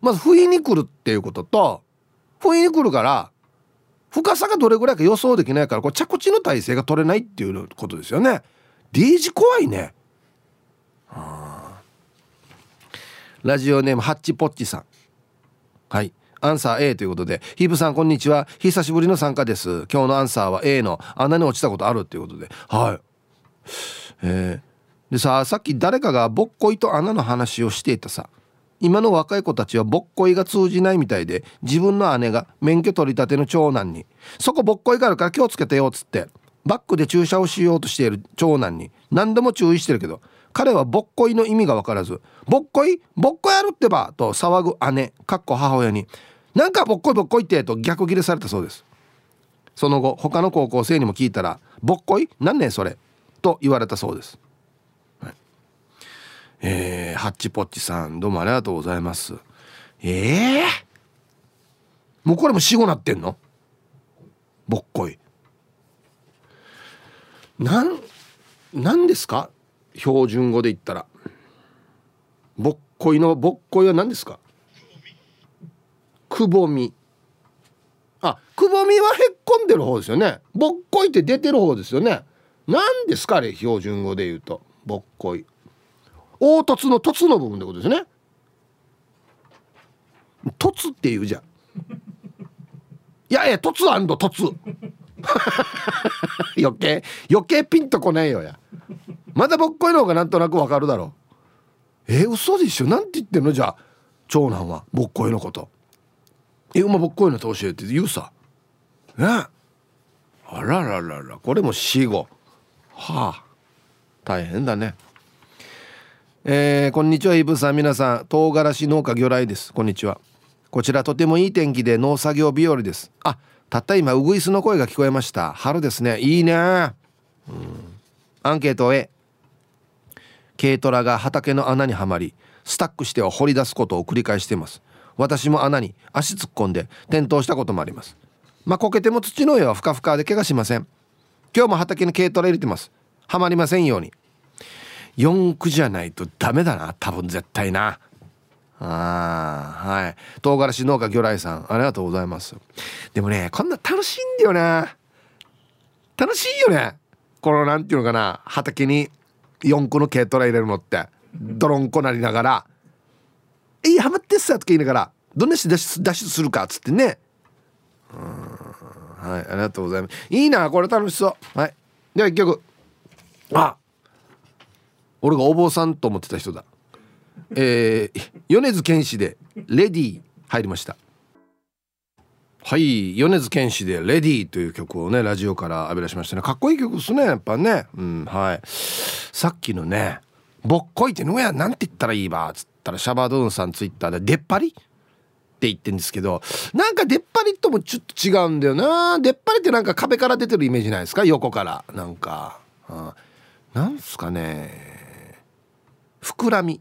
まず不意に来るっていうことと不意に来るから深さがどれぐらいか予想できないからこれ着地の体勢が取れないっていうことですよね。D 字怖いね。ラジオネームハッチポッチさん。はい。アンサー A ということで、ヒープさんこんにちは。久しぶりの参加です。今日のアンサーは A の穴に落ちたことあるっていうことで。はい。えー、でさ、さっき誰かがぼっこいと穴の話をしていたさ。今の若い子たちはぼっこいが通じないみたいで自分の姉が免許取り立ての長男に「そこぼっこいがあるから気をつけてよ」っつってバックで駐車をしようとしている長男に何度も注意してるけど彼はぼっこいの意味が分からず「ぼっこい？ぼっこやるってば」と騒ぐ姉かっこ母親に「なんかぼっこいぼっこいって」と逆ギレされたそうです。その後他の高校生にも聞いたら「ぼっこい？何ねそれ」と言われたそうです。えー、ハッチポッチさんどうもありがとうございます。ええー、もうこれも死後なってんの？ぼっこい。なんなんですか？標準語で言ったら。ぼっこいのぼっこいは何ですか？くぼみ。あくぼみはへっこんでる方ですよね。ぼっこいって出てる方ですよね。何ですかあれ標準語で言うと。ぼっこい。凹凸の凸の部分ってことですね「凸」って言うじゃんいやいや凸凸。余計余計ピンとこないよや。まだぼっこいの方がなんとなくわかるだろう。えー、嘘でしょ？なんて言ってんの？じゃあ長男はぼっこいのこと。えお前ぼっこいのと教えて。言うさ。ね。あらららら。これも死後。はあ。大変だね。えー、こんにちはイブさん。皆さん唐辛子農家魚雷です。こんにちは。こちらとてもいい天気で農作業日和です。あたった今ウグイスの声が聞こえました。春ですね。いいね。うん。アンケート A 軽トラが畑の穴にはまりスタックしては掘り出すことを繰り返しています。私も穴に足突っ込んで転倒したこともあります。まあこけても土の上はふかふかで怪我しません。今日も畑に軽トラ入れてます。はまりませんように。4区じゃないとダメだな多分絶対な。ああはい。唐辛子農家魚雷さんありがとうございます。でもねこんな楽しいんだよな。楽しいよね。このなんていうのかな畑に4個の軽トラ入れるのって泥んこなりながら「えいハマってっさ」とか言いながらどんなし脱出脱出するかっつってね。うんはいありがとうございます。いいなこれ楽しそう。はい。では一曲。あ俺がお坊さんと思ってた人だ。えー、米津玄師で「レディー」入りました。はい米津玄師で「レディー」という曲をねラジオから浴び出しましたね。かっこいい曲ですねやっぱね。うんはい。さっきのね「ぼっこいってのやなんて言ったらいいば」っつったらシャバドゥンさんツイッターで「出っ張り?」って言ってんですけどなんか出っ張りともちょっと違うんだよな。出っ張りってなんか壁から出てるイメージないですか？横から。なんか、うん、なんすかね。膨らみ。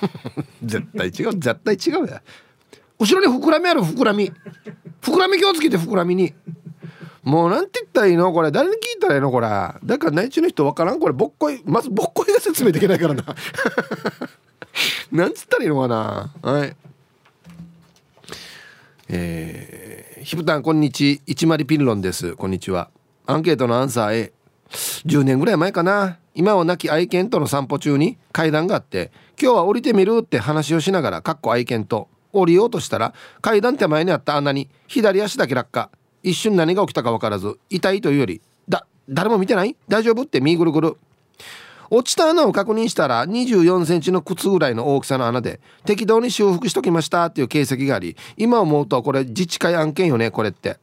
絶対違う絶対違うや。後ろに膨らみある膨らみ。膨らみ気をつけて膨らみに。もうなんて言ったらいいの？これ。誰に聞いたらいいの？これ。だから内地の人わからん？これぼっこいまずぼっこいが説明できないからな。なんつったらいいのかな？はい。えー、ひぶたんこんにち。一丸ピンロンです。こんにちは。アンケートのアンサー A 10年ぐらい前かな。今は亡き愛犬との散歩中に階段があって今日は降りてみるって話をしながらかっこ愛犬と降りようとしたら階段手前にあった穴に左足だけ落下。一瞬何が起きたか分からず痛いというよりだ誰も見てない？大丈夫？って見ぐるぐる。落ちた穴を確認したら24センチの靴ぐらいの大きさの穴で適当に修復しときましたっていう形跡があり今思うとこれ自治会案件よねこれって。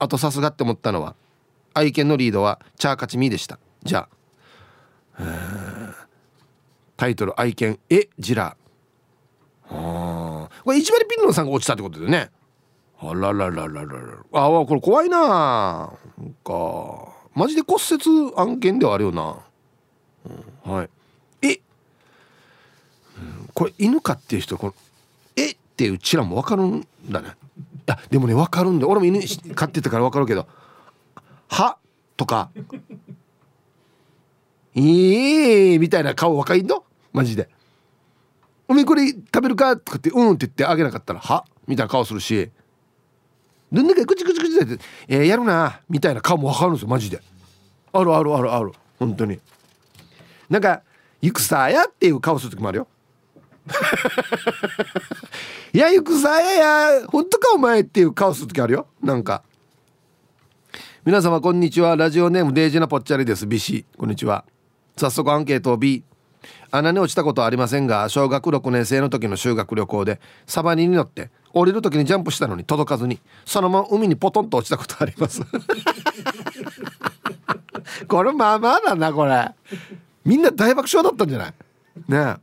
あとさすがって思ったのは愛犬のリードはチャーカチミでした。じゃあ。タイトル愛犬えジラあこれ一割ピンノさんが落ちたってことだよね。あららららららあこれ怖いな。なんか。マジで骨折案件ではあるよな。はい。え、うん、これ犬飼っていう人このえってうちらも分かるんだね。あでもね分かるんだ。俺も犬飼ってたから分かるけど「は」とか「いい」みたいな顔若いんだマジで「おめこれ食べるか?」とかって「うん」って言ってあげなかったら「は」みたいな顔するし「どんだけクチクチクチ」って、えー、やるなみたいな顔も分かるんですよマジで。あるあるあるある。本当に。なんか「行くさや」っていう顔する時もあるよ。いや行くさやや本当かお前っていう顔する時あるよ。なんか。皆様こんにちは。ラジオネームデイジーなぽっちゃりです。ビシ。こんにちは。早速アンケートを B 穴に落ちたことはありませんが小学6年生の時の修学旅行でサバニに乗って降りる時にジャンプしたのに届かずにそのまま海にポトンと落ちたことあります。これまあまあだなこれ。みんな大爆笑だったんじゃない？ね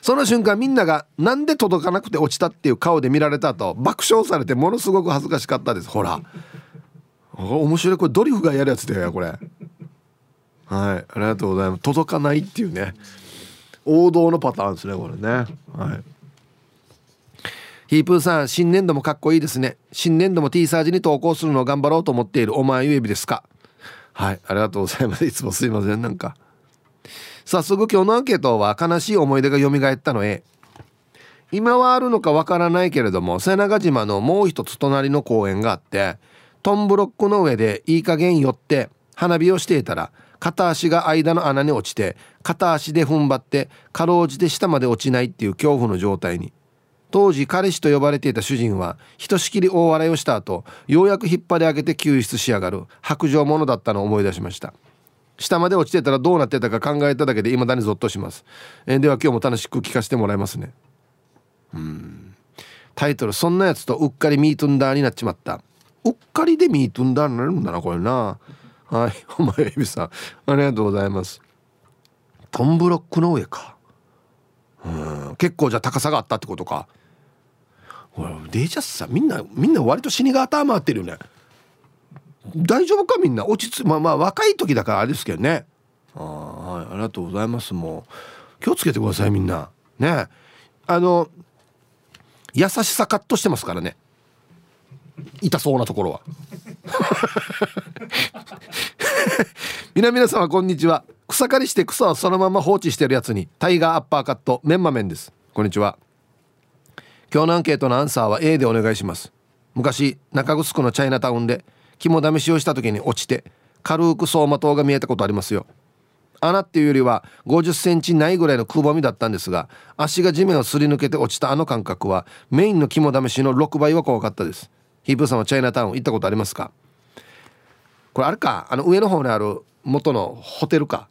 その瞬間みんながなんで届かなくて落ちたっていう顔で見られた後爆笑されてものすごく恥ずかしかったです。ほら。面白い。これドリフがやるやつだよこれ。はい。ありがとうございます。届かないっていうね。王道のパターンですねこれね。はい。ヒープーさん新年度もかっこいいですね。新年度も T サージに投稿するのを頑張ろうと思っているお前ゆえびですか。はい。ありがとうございます。いつもすいませんなんか。早速今日のアンケートは悲しい思い出が蘇ったのへ。今はあるのかわからないけれども瀬長島のもう一つ隣の公園があってトンブロックの上でいい加減寄って花火をしていたら片足が間の穴に落ちて片足で踏ん張ってかろうじて下まで落ちないっていう恐怖の状態に。当時彼氏と呼ばれていた主人はひとしきり大笑いをした後ようやく引っ張り上げて救出しやがる白状者だったのを思い出しました。下まで落ちてたらどうなってたか考えただけで未だにゾッとします、え、では今日も楽しく聞かせてもらいますね。うん。タイトル「そんなやつとうっかりミートンダーになっちまった」うっかりでミートンダーになるんだなこれな。はいお前エビさん。ありがとうございます。トンブロックの上か。うん。結構じゃあ高さがあったってことか。ほらデジャスさみんなみんな割と死にが頭回ってるよね。大丈夫かみんな？落ち着まあまあ若い時だからあれですけどね。あはいありがとうございますもう。気をつけてくださいみんな。ね。あの優しさカットしてますからね。痛そうなところは。皆皆様こんにちは。草刈りして草をそのまま放置してるやつにタイガーアッパーカットメンマメンです。こんにちは。今日のアンケートのアンサーは A でお願いします。昔中城のチャイナタウンで肝試しをした時に落ちて軽く走馬灯が見えたことありますよ。穴っていうよりは50センチないぐらいのくぼみだったんですが足が地面をすり抜けて落ちたあの感覚はメインの肝試しの6倍は怖かったです。ヒープーさんはチャイナタウン行ったことありますか？これあれかあの上の方にある元のホテルか。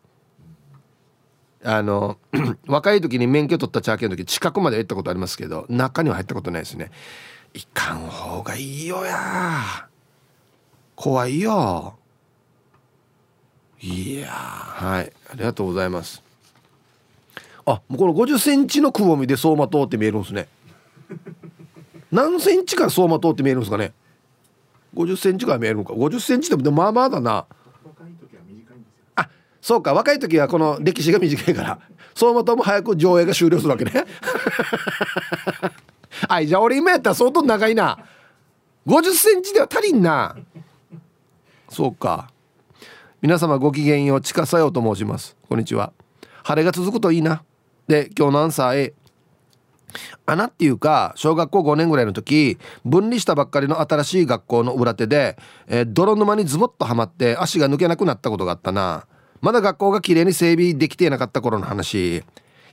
あの 若い時に免許取ったチャーケンの時近くまで行ったことありますけど中には入ったことないですね。行かん方がいいよや。怖いよ。いやはい。ありがとうございます。あもうこの50センチのくぼみで走馬灯って見えるんですね。何センチから走馬灯って見えるんですかね？50センチから見えるのか？50センチでもまあまあだな。あそうか。若い時はこの歴史が短いから走馬灯も早く上映が終了するわけね。はいじゃあ俺今やったら相当長いな。50センチでは足りんな。そうか。皆様ごきげんよう近さよと申します。こんにちは。晴れが続くといいな。で今日のアンサー A 穴っていうか小学校5年ぐらいの時分離したばっかりの新しい学校の裏手で、えー、泥沼にズボッとはまって足が抜けなくなったことがあったな。まだ学校が綺麗に整備できていなかった頃の話。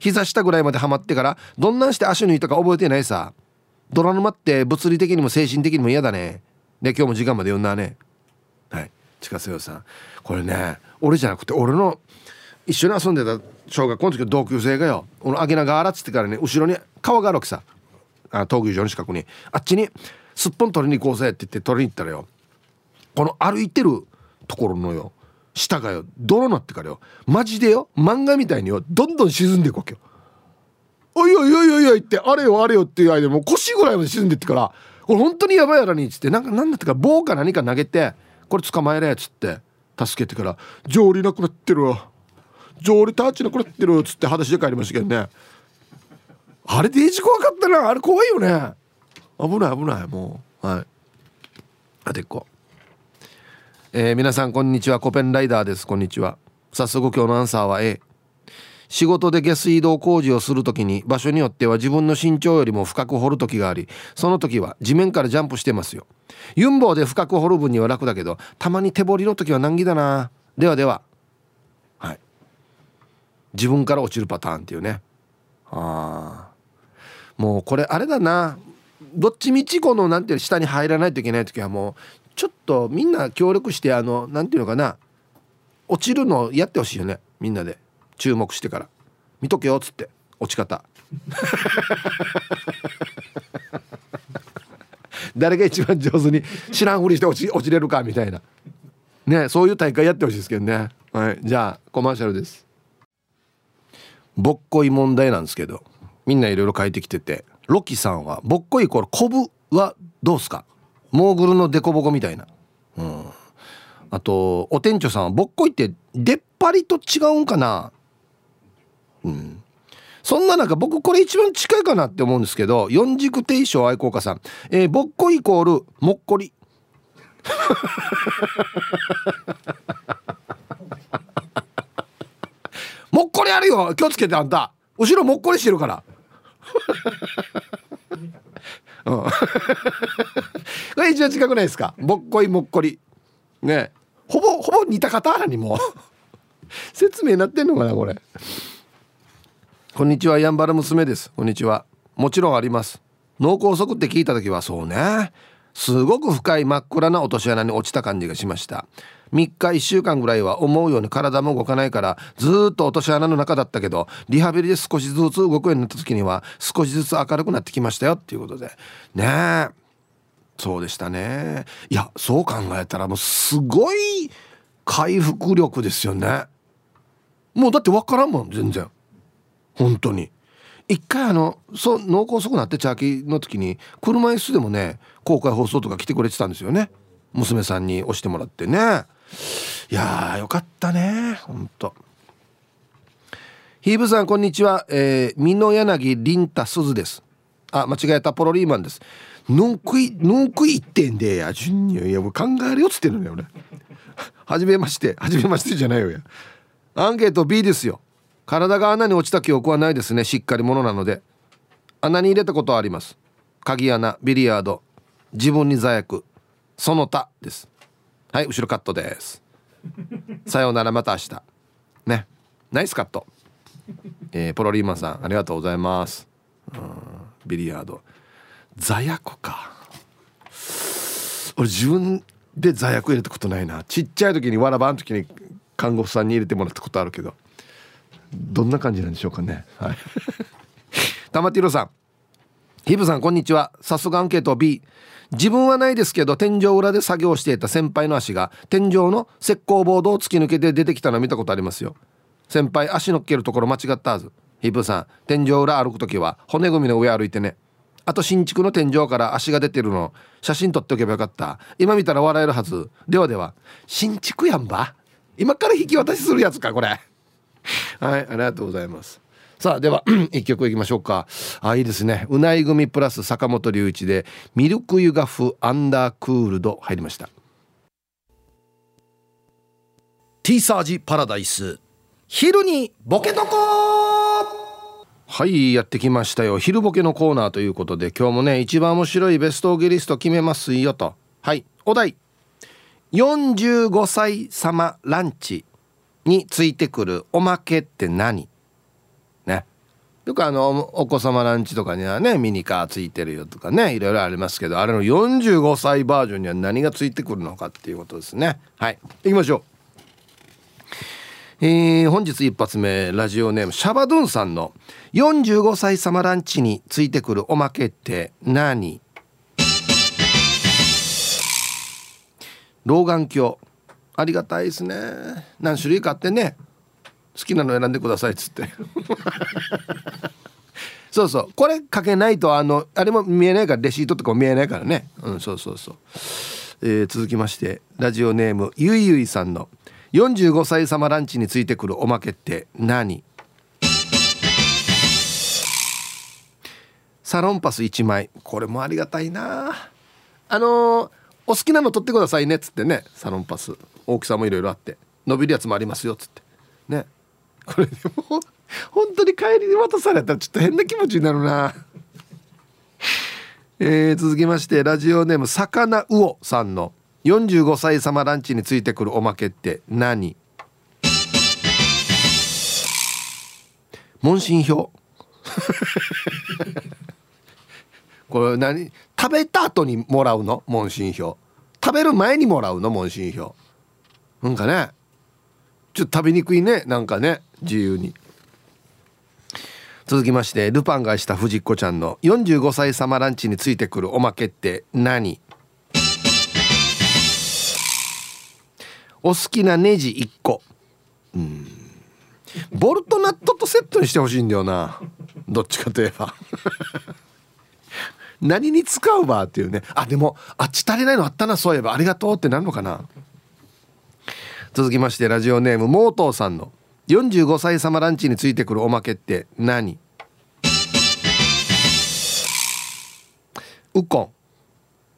膝下ぐらいまではまってからどんなんして足抜いたか覚えてないさ。泥沼って物理的にも精神的にも嫌だね。で今日も時間まで読んだね。はい。近瀬さん。これね俺じゃなくて俺の一緒に遊んでた小学校の時の同級生がよこのアゲナガーラっつってからね後ろに川があるわけさ。あ闘牛場の近くに。あっちにすっぽん取りに行こうぜって言って取りに行ったらよこの歩いてるところのよ下がよ泥なってからよマジでよ漫画みたいによどんどん沈んでいくわけよ。おいおいおいおいおいってあれよあれよっていう間もう腰ぐらいまで沈んでってからこれ本当にやばいやらにっつってなんかなんだってか棒か何か投げてこれ捕まえれっつって助けてから「上理なくなってるわ。上理タッチなくなってる」っつって裸足で帰りましたけどね。あれデージ怖かったな。あれ怖いよね。危ない危ないもう。はい。あてっこえー、皆さんこんにちは。コペンライダーです。こんにちは。早速今日のアンサーは A 仕事で下水道工事をするときに場所によっては自分の身長よりも深く掘る時がありその時は地面からジャンプしてますよ。ユンボで深く掘る分には楽だけどたまに手掘りの時は難儀だな。ではでは自分から落ちるパターンっていうね。ああもうこれあれだな。どっちみちこのなんていう下に入らないといけない時はもうちょっとみんな協力してあのなんていうのかな。落ちるのやってほしいよね。みんなで。注目してから。見とけよっつって。落ち方。誰が一番上手に知らんふりして落ち落ちれるかみたいな。ねそういう大会やってほしいですけどね。はい。じゃあコマーシャルですぼっこい問題なんですけどみんないろいろ書いてきててロキさんはぼっこいこれコブはどうすか？モーグルのデコボコみたいな。うん。あとお店長さんはぼっこいって出っ張りと違うんかな？うん。そんな中僕これ一番近いかなって思うんですけど四軸定称愛好家さん、えー、ぼっこイコールもっこりもっこりあるよ。気をつけてあんた。後ろもっこりしてるから。うん、これ一番近くないですか？ぼっこいもっこり。ね。ほぼほぼ似た方にも 説明なってんのかなこれ。こんにちはやんばる娘です。こんにちは。もちろんあります。脳梗塞って聞いた時はそうね。すごく深い真っ暗な落とし穴に落ちた感じがしました。3日1週間ぐらいは思うように体も動かないからずっと落とし穴の中だったけどリハビリで少しずつ動くようになった時には少しずつ明るくなってきましたよっていうことで。ねえ。そうでしたね。いやそう考えたらもうすごい回復力ですよね。もうだって分からんもん全然。本当に。一回あのそう脳梗塞になってチャーキーの時に車椅子でもね公開放送とか来てくれてたんですよね。娘さんに押してもらってね。いやーよかったねほんと。ヒーブさんこんにちは、えー、美濃柳凛太鈴です。あ間違えたポロリーマンです。ぬんくいぬんくいってんでや順にいやもう考えるよっつってるのよ俺。はじめましてはじめましてじゃないよや。アンケート B ですよ。体が穴に落ちた記憶はないですね。しっかり者なので。穴に入れたことはあります。鍵穴ビリヤード。自分に座薬その他です。はい後ろカットです。さようならまた明日。ね。ナイスカット。えー、ポロリーマンさんありがとうございます。うんビリヤード。座薬か。俺自分で座薬入れたことないな。ちっちゃい時にわらばん時に看護婦さんに入れてもらったことあるけど。どんな感じなんでしょうかね。はい。玉ティロさん。ヒブさんこんにちは。早速アンケート B 自分はないですけど天井裏で作業していた先輩の足が天井の石膏ボードを突き抜けて出てきたの見たことありますよ。先輩足乗っけるところ間違ったはず。ヒブさん天井裏歩く時は骨組みの上歩いてね。あと新築の天井から足が出てるの写真撮っておけばよかった。今見たら笑えるはず。ではでは新築やんば。今から引き渡しするやつかこれ。はいありがとうございます。さあでは 一曲いきましょうか。あいいですね。うない組プラス坂本龍一でミルクユガフアンダークールド入りました。ティーサージパラダイス。昼にボケとこはいやってきましたよ。昼ボケのコーナーということで今日もね一番面白いベストオギリスト決めますよと。はいお題。45歳様ランチについてくるおまけって何？よくあのお子様ランチとかにはねミニカーついてるよとかねいろいろありますけどあれの45歳バージョンには何がついてくるのかっていうことですね。はい。行きましょう。えー、本日一発目ラジオネームシャバドゥンさんの45歳様ランチについてくるおまけって何？老眼鏡。ありがたいですね。何種類買ってね。好きなの選んでくださいっつって。そうそう。これかけないとあのあれも見えないからレシートとかも見えないからね。うんそうそうそう、えー、続きましてラジオネームゆいゆいさんの45歳様ランチについてくるおまけって何？サロンパス1枚。これもありがたいな。あのー、お好きなの取ってくださいねっつってね。サロンパス。大きさもいろいろあって。伸びるやつもありますよっつって。ね。これでも本当に帰りに渡されたらちょっと変な気持ちになるな。えー、続きましてラジオネーム魚魚さんの45歳様ランチについてくるおまけって何問診票これ何食べた後にもらうの問診票食べる前にもらうの問診票なんかねちょっと食べにくいねなんかね自由に。続きましてルパンがした藤子ちゃんの45歳様ランチについてくるおまけって何？お好きなネジ1個。うん。ボルトナットとセットにしてほしいんだよな。どっちかといえば。何に使うばっていうね。あでもあっち足りないのあったなそういえば。ありがとうってなるのかな。続きましてラジオネームモートーさんの45歳様ランチについてくるおまけって何？ウコ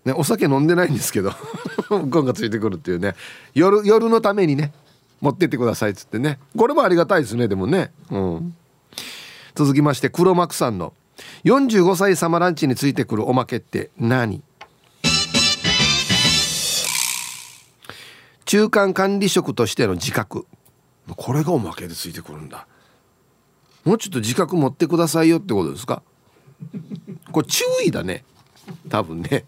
ン。ね、お酒飲んでないんですけど。ウコンがついてくるっていうね。夜夜のためにね持ってってくださいっつってね。これもありがたいですねでもね、うん、続きまして黒幕さんの。45歳様ランチについてくるおまけって何？中間管理職としての自覚。これがおまけでついてくるんだ。もうちょっと自覚持ってくださいよってことですか？これ注意だね。多分ね。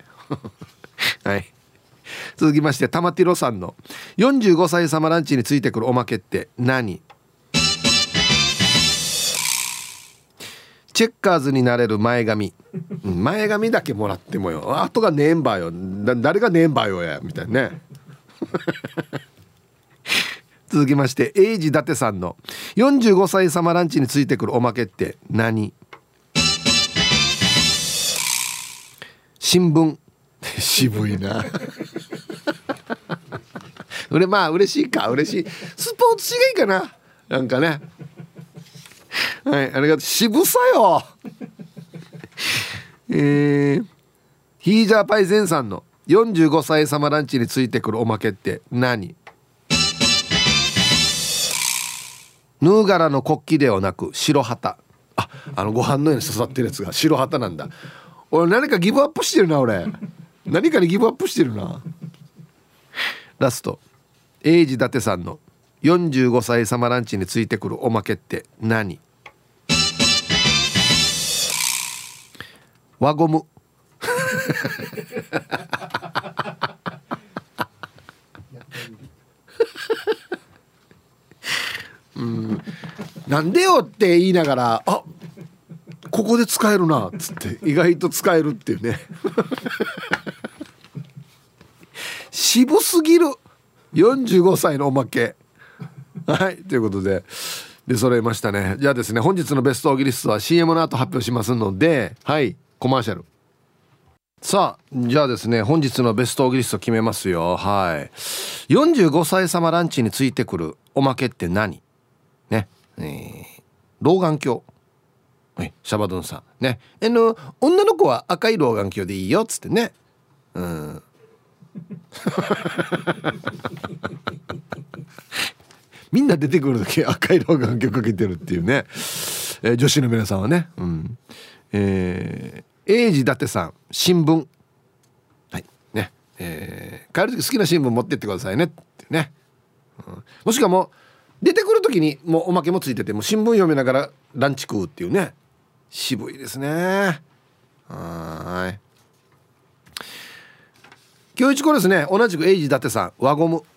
はい。続きまして玉ティロさんの45歳様ランチについてくるおまけって何？チェッカーズになれる前髪。前髪だけもらってもよ。あとがネンバーよ。誰がネンバーよや。みたいなね。続きましてエイジ伊達さんの45 歳様ランチについてくるおまけって何？新聞。渋いな。俺まあ嬉しいか。嬉しい。スポーツ紙がいいかな。なんかね。はいありがとう。渋さよ。えー、ヒージャーパイゼンさんの45歳様ランチについてくるおまけって何？ヌーガラの国旗ではなく白旗。ああのご飯のように刺さってるやつが白旗なんだ。俺何かギブアップしてるな俺。何かにギブアップしてるな。ラスト。エイジ伊達さんの45歳様ランチについてくるおまけって何？輪ゴム。うん。なんでよって言いながらあここで使えるなっつって意外と使えるっていうね。渋すぎる。45歳のおまけ。はいということで。で揃えましたね。じゃあですね本日のベストオギリストは CM の後発表しますのではいコマーシャル。さあじゃあですね本日のベストオギリスト決めますよ。はい。45歳様ランチについてくるおまけって何？ね。えー、老眼鏡。はい、シャバドゥンさん。ね。あの女の子は赤い老眼鏡でいいよ。っつってね。うん。みんな出てくる時赤い老眼鏡かけてるっていうね、えー、女子の皆さんはね。うん。えー、英治伊達さん。新聞。はい。ね。えー、帰る時好きな新聞持ってってくださいね。ってね、うん、もしかも出てくる時にもうおまけもついてても新聞読みながらランチ食うっていうね。渋いですね。はい。今日一個ですね同じくエイジ伊達さん輪ゴム。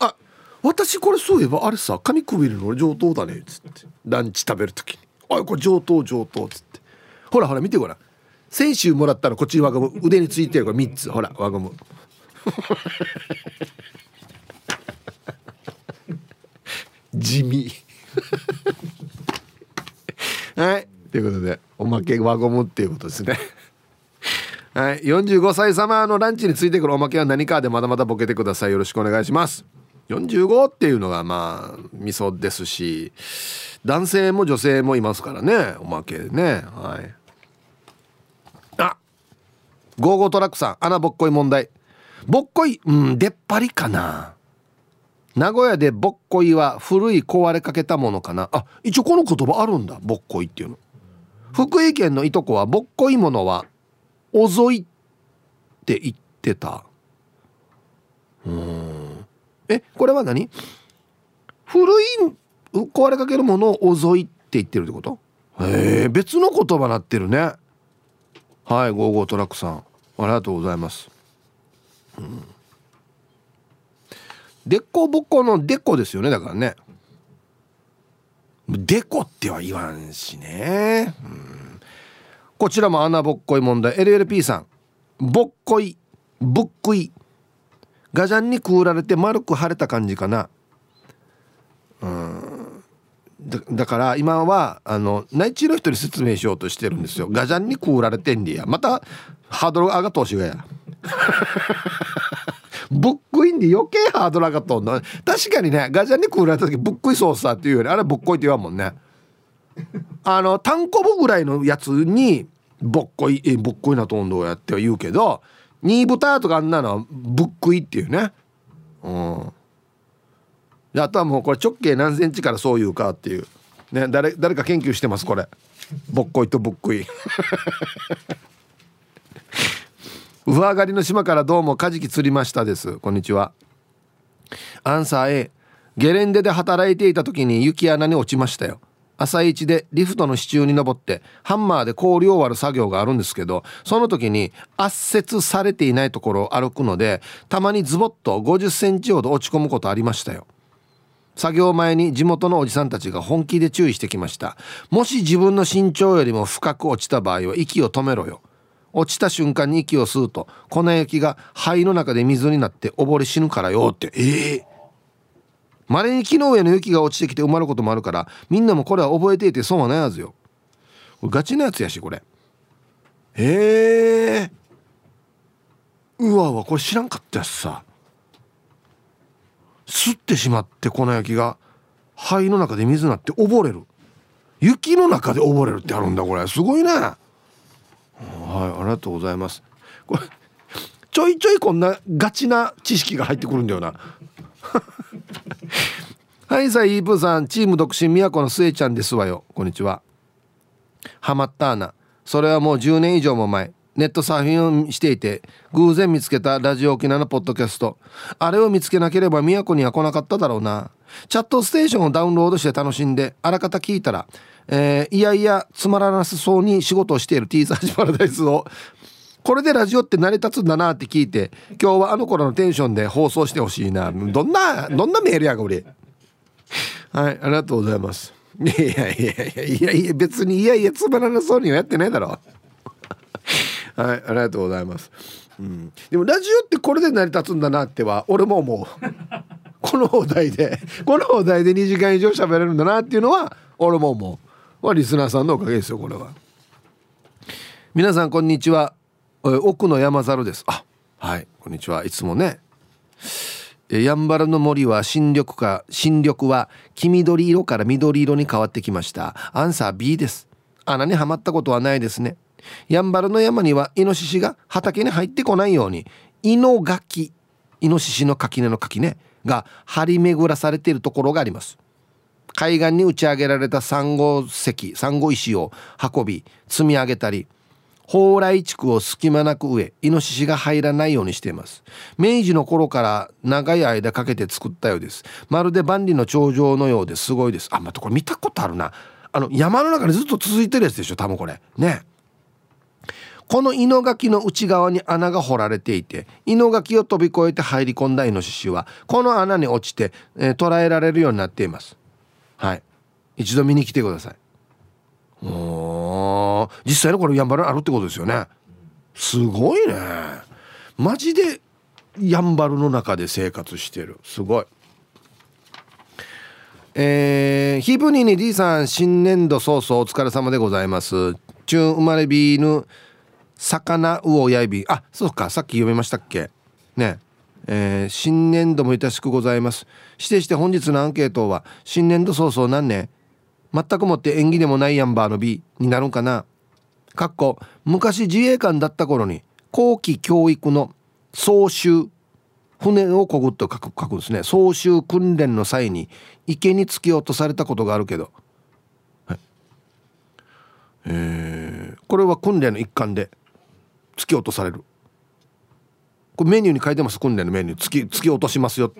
あ私これそういえばあれさ紙くびるの上等だねっつって。ランチ食べる時に「あこれ上等上等」っつって。ほらほら見てごらん。先週もらったのこっちに輪ゴム。腕についてるこれ3つ。ほら輪ゴム。地味。はい。ということでおまけ輪ゴムっていうことですね。はい。45歳様のランチについてくるおまけは何かでまだまだボケてください。よろしくお願いします。45っていうのがまあ味噌ですし男性も女性もいますからね。おまけね。はい。ゴーゴートラックさん穴ぼっこい問題。ぼっこいうん出っ張りかな。名古屋でぼっこいは古い壊れかけたものかな。あ一応この言葉あるんだぼっこいっていうの。福井県のいとこはぼっこいものはおぞいって言ってた。うん。えこれは何？古い壊れかけるものをおぞいって言ってるってこと？へえ別の言葉なってるね。はいゴーゴートラックさん。ありがとうございます。うん。でこぼこのでこですよねだからね。でこっては言わんしね、うん、こちらも穴ぼっこい問題。LLP さん。ぼっこいぶっくい。ガジャンにくうられて丸く腫れた感じかな。うん。だだから今はあの内地の人に説明しようとしてるんですよ。ガジャンにくうられてんりや。またハードル上がってほしいがや。ブックインで余計ハードル上がっとんの。確かにねガチャンに食られた時ブックイソースっていうよりあれぶっこいって言わんもんね。あの単行部ぐらいのやつにぼっこいえぼっこいなとんどうやっては言うけど煮豚とかあんなのはぶっくいっていうね。うん。であとはもうこれ直径何センチからそういうかっていう。ね誰誰か研究してますこれ。ぼっこいとぶっくい。上上がりの島からどうもカジキ釣りましたです。こんにちは。アンサー A ゲレンデで働いていた時に雪穴に落ちましたよ。朝一でリフトの支柱に登ってハンマーで氷を割る作業があるんですけどその時に圧雪されていないところを歩くのでたまにズボッと50センチほど落ち込むことありましたよ。作業前に地元のおじさんたちが本気で注意してきました。もし自分の身長よりも深く落ちた場合は息を止めろよ。落ちた瞬間に息を吸うと粉雪が肺の中で水になって溺れ死ぬからよ。ってええ。ーまれに木の上の雪が落ちてきて埋まることもあるからみんなもこれは覚えていて損はないはずよ。これガチなやつやしこれ。へえ。うわうわこれ知らんかったやつさ。吸ってしまって粉焼が肺の中で水になって溺れる。雪の中で溺れるってあるんだこれ。すごいねはいありがとうございます。これちょいちょいこんなガチな知識が入ってくるんだよな。はいさあイープーさんチーム独身宮古のスエちゃんですわよ。こんにちは。ハマったーな。それはもう10年以上も前。ネットサーフィンをしていて偶然見つけたラジオ沖縄のポッドキャスト。あれを見つけなければ宮古には来なかっただろうな。チャットステーションをダウンロードして楽しんであらかた聞いたら、えー、いやいやつまらなさそうに仕事をしている。T サージパラダイスを。これでラジオって成り立つんだなって聞いて今日はあの頃のテンションで放送してほしいな。どんなどんなメールやが俺。はいありがとうございます。いやいやいやいやいや別にいやいやつまらなそうにはやってないだろ。はいありがとうございます、うん、でもラジオってこれで成り立つんだなっては俺も思う。このお題でこのお題で2時間以上喋れるんだなっていうのは俺も思う。はリスナーさんのおかげですよこれは。皆さんこんにちは。奥の山猿です。あはいこんにちは。いつもね。やんばるの森は新緑か新緑は黄緑色から緑色に変わってきました。アンサー B です。穴にはまったことはないですね。やんばるの山にはイノシシが畑に入ってこないようにイノガキイノシシの垣根の垣根が張り巡らされているところがあります。海岸に打ち上げられたサンゴ石サンゴ石を運び積み上げたり蓬莱地区を隙間なく植えイノシシが入らないようにしています。明治の頃から長い間かけて作ったようです。まるで万里の長城のようです。ごいです。あまたこれ見たことあるな。あの山の中にずっと続いてるやつでしょ多分これ。ね。このイノガキの内側に穴が掘られていてイノガキを飛び越えて入り込んだイノシシはこの穴に落ちて、えー、捉えられるようになっています。はい。一度見に来てください。お実際のこれやんばるあるってことですよね。すごいね。マジでやんばるの中で生活してる。すごい。えー、ヒブニーに D さん新年度早々お疲れ様でございます。中生まれビーヌ魚魚やいび。あそうか。さっき読みましたっけ？ね。えー、新年度もいたしくございます。指定して本日のアンケートは新年度早々何年？全くもって縁起でもないヤンバーの B になるんかな？かっこ昔自衛官だった頃に後期教育の総集船をこぐっと書く書くんですね。総集訓練の際に池に突き落とされたことがあるけど、はい。えー、これは訓練の一環で突き落とされる。これメニューに書いてます。訓練のメニュー。突き突き落としますよ。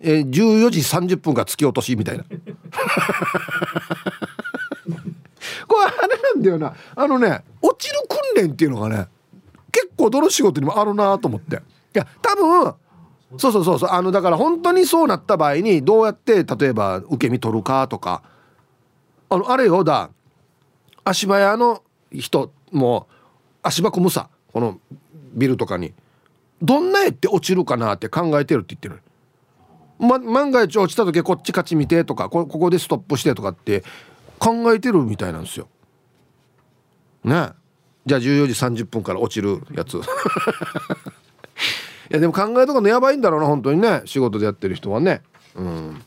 えー、14時30分が突き落としみたいな。これあれなんだよな。あのね落ちる訓練っていうのがね結構どの仕事にもあるなと思って。いや多分そうそうそうそう。あのだから本当にそうなった場合にどうやって例えば受け身取るかとか。あのあれよだ。足場屋の人も足場組むさ。このビルとかに。どんな絵って落ちるかなって考えてるって言ってる。ま、万が一落ちた時こっち勝ち見てとかここでストップしてとかって考えてるみたいなんですよ。ね。じゃあ14時30分から落ちるやつ。いやでも考えとかのやばいんだろうな本当にね。仕事でやってる人はね。うん。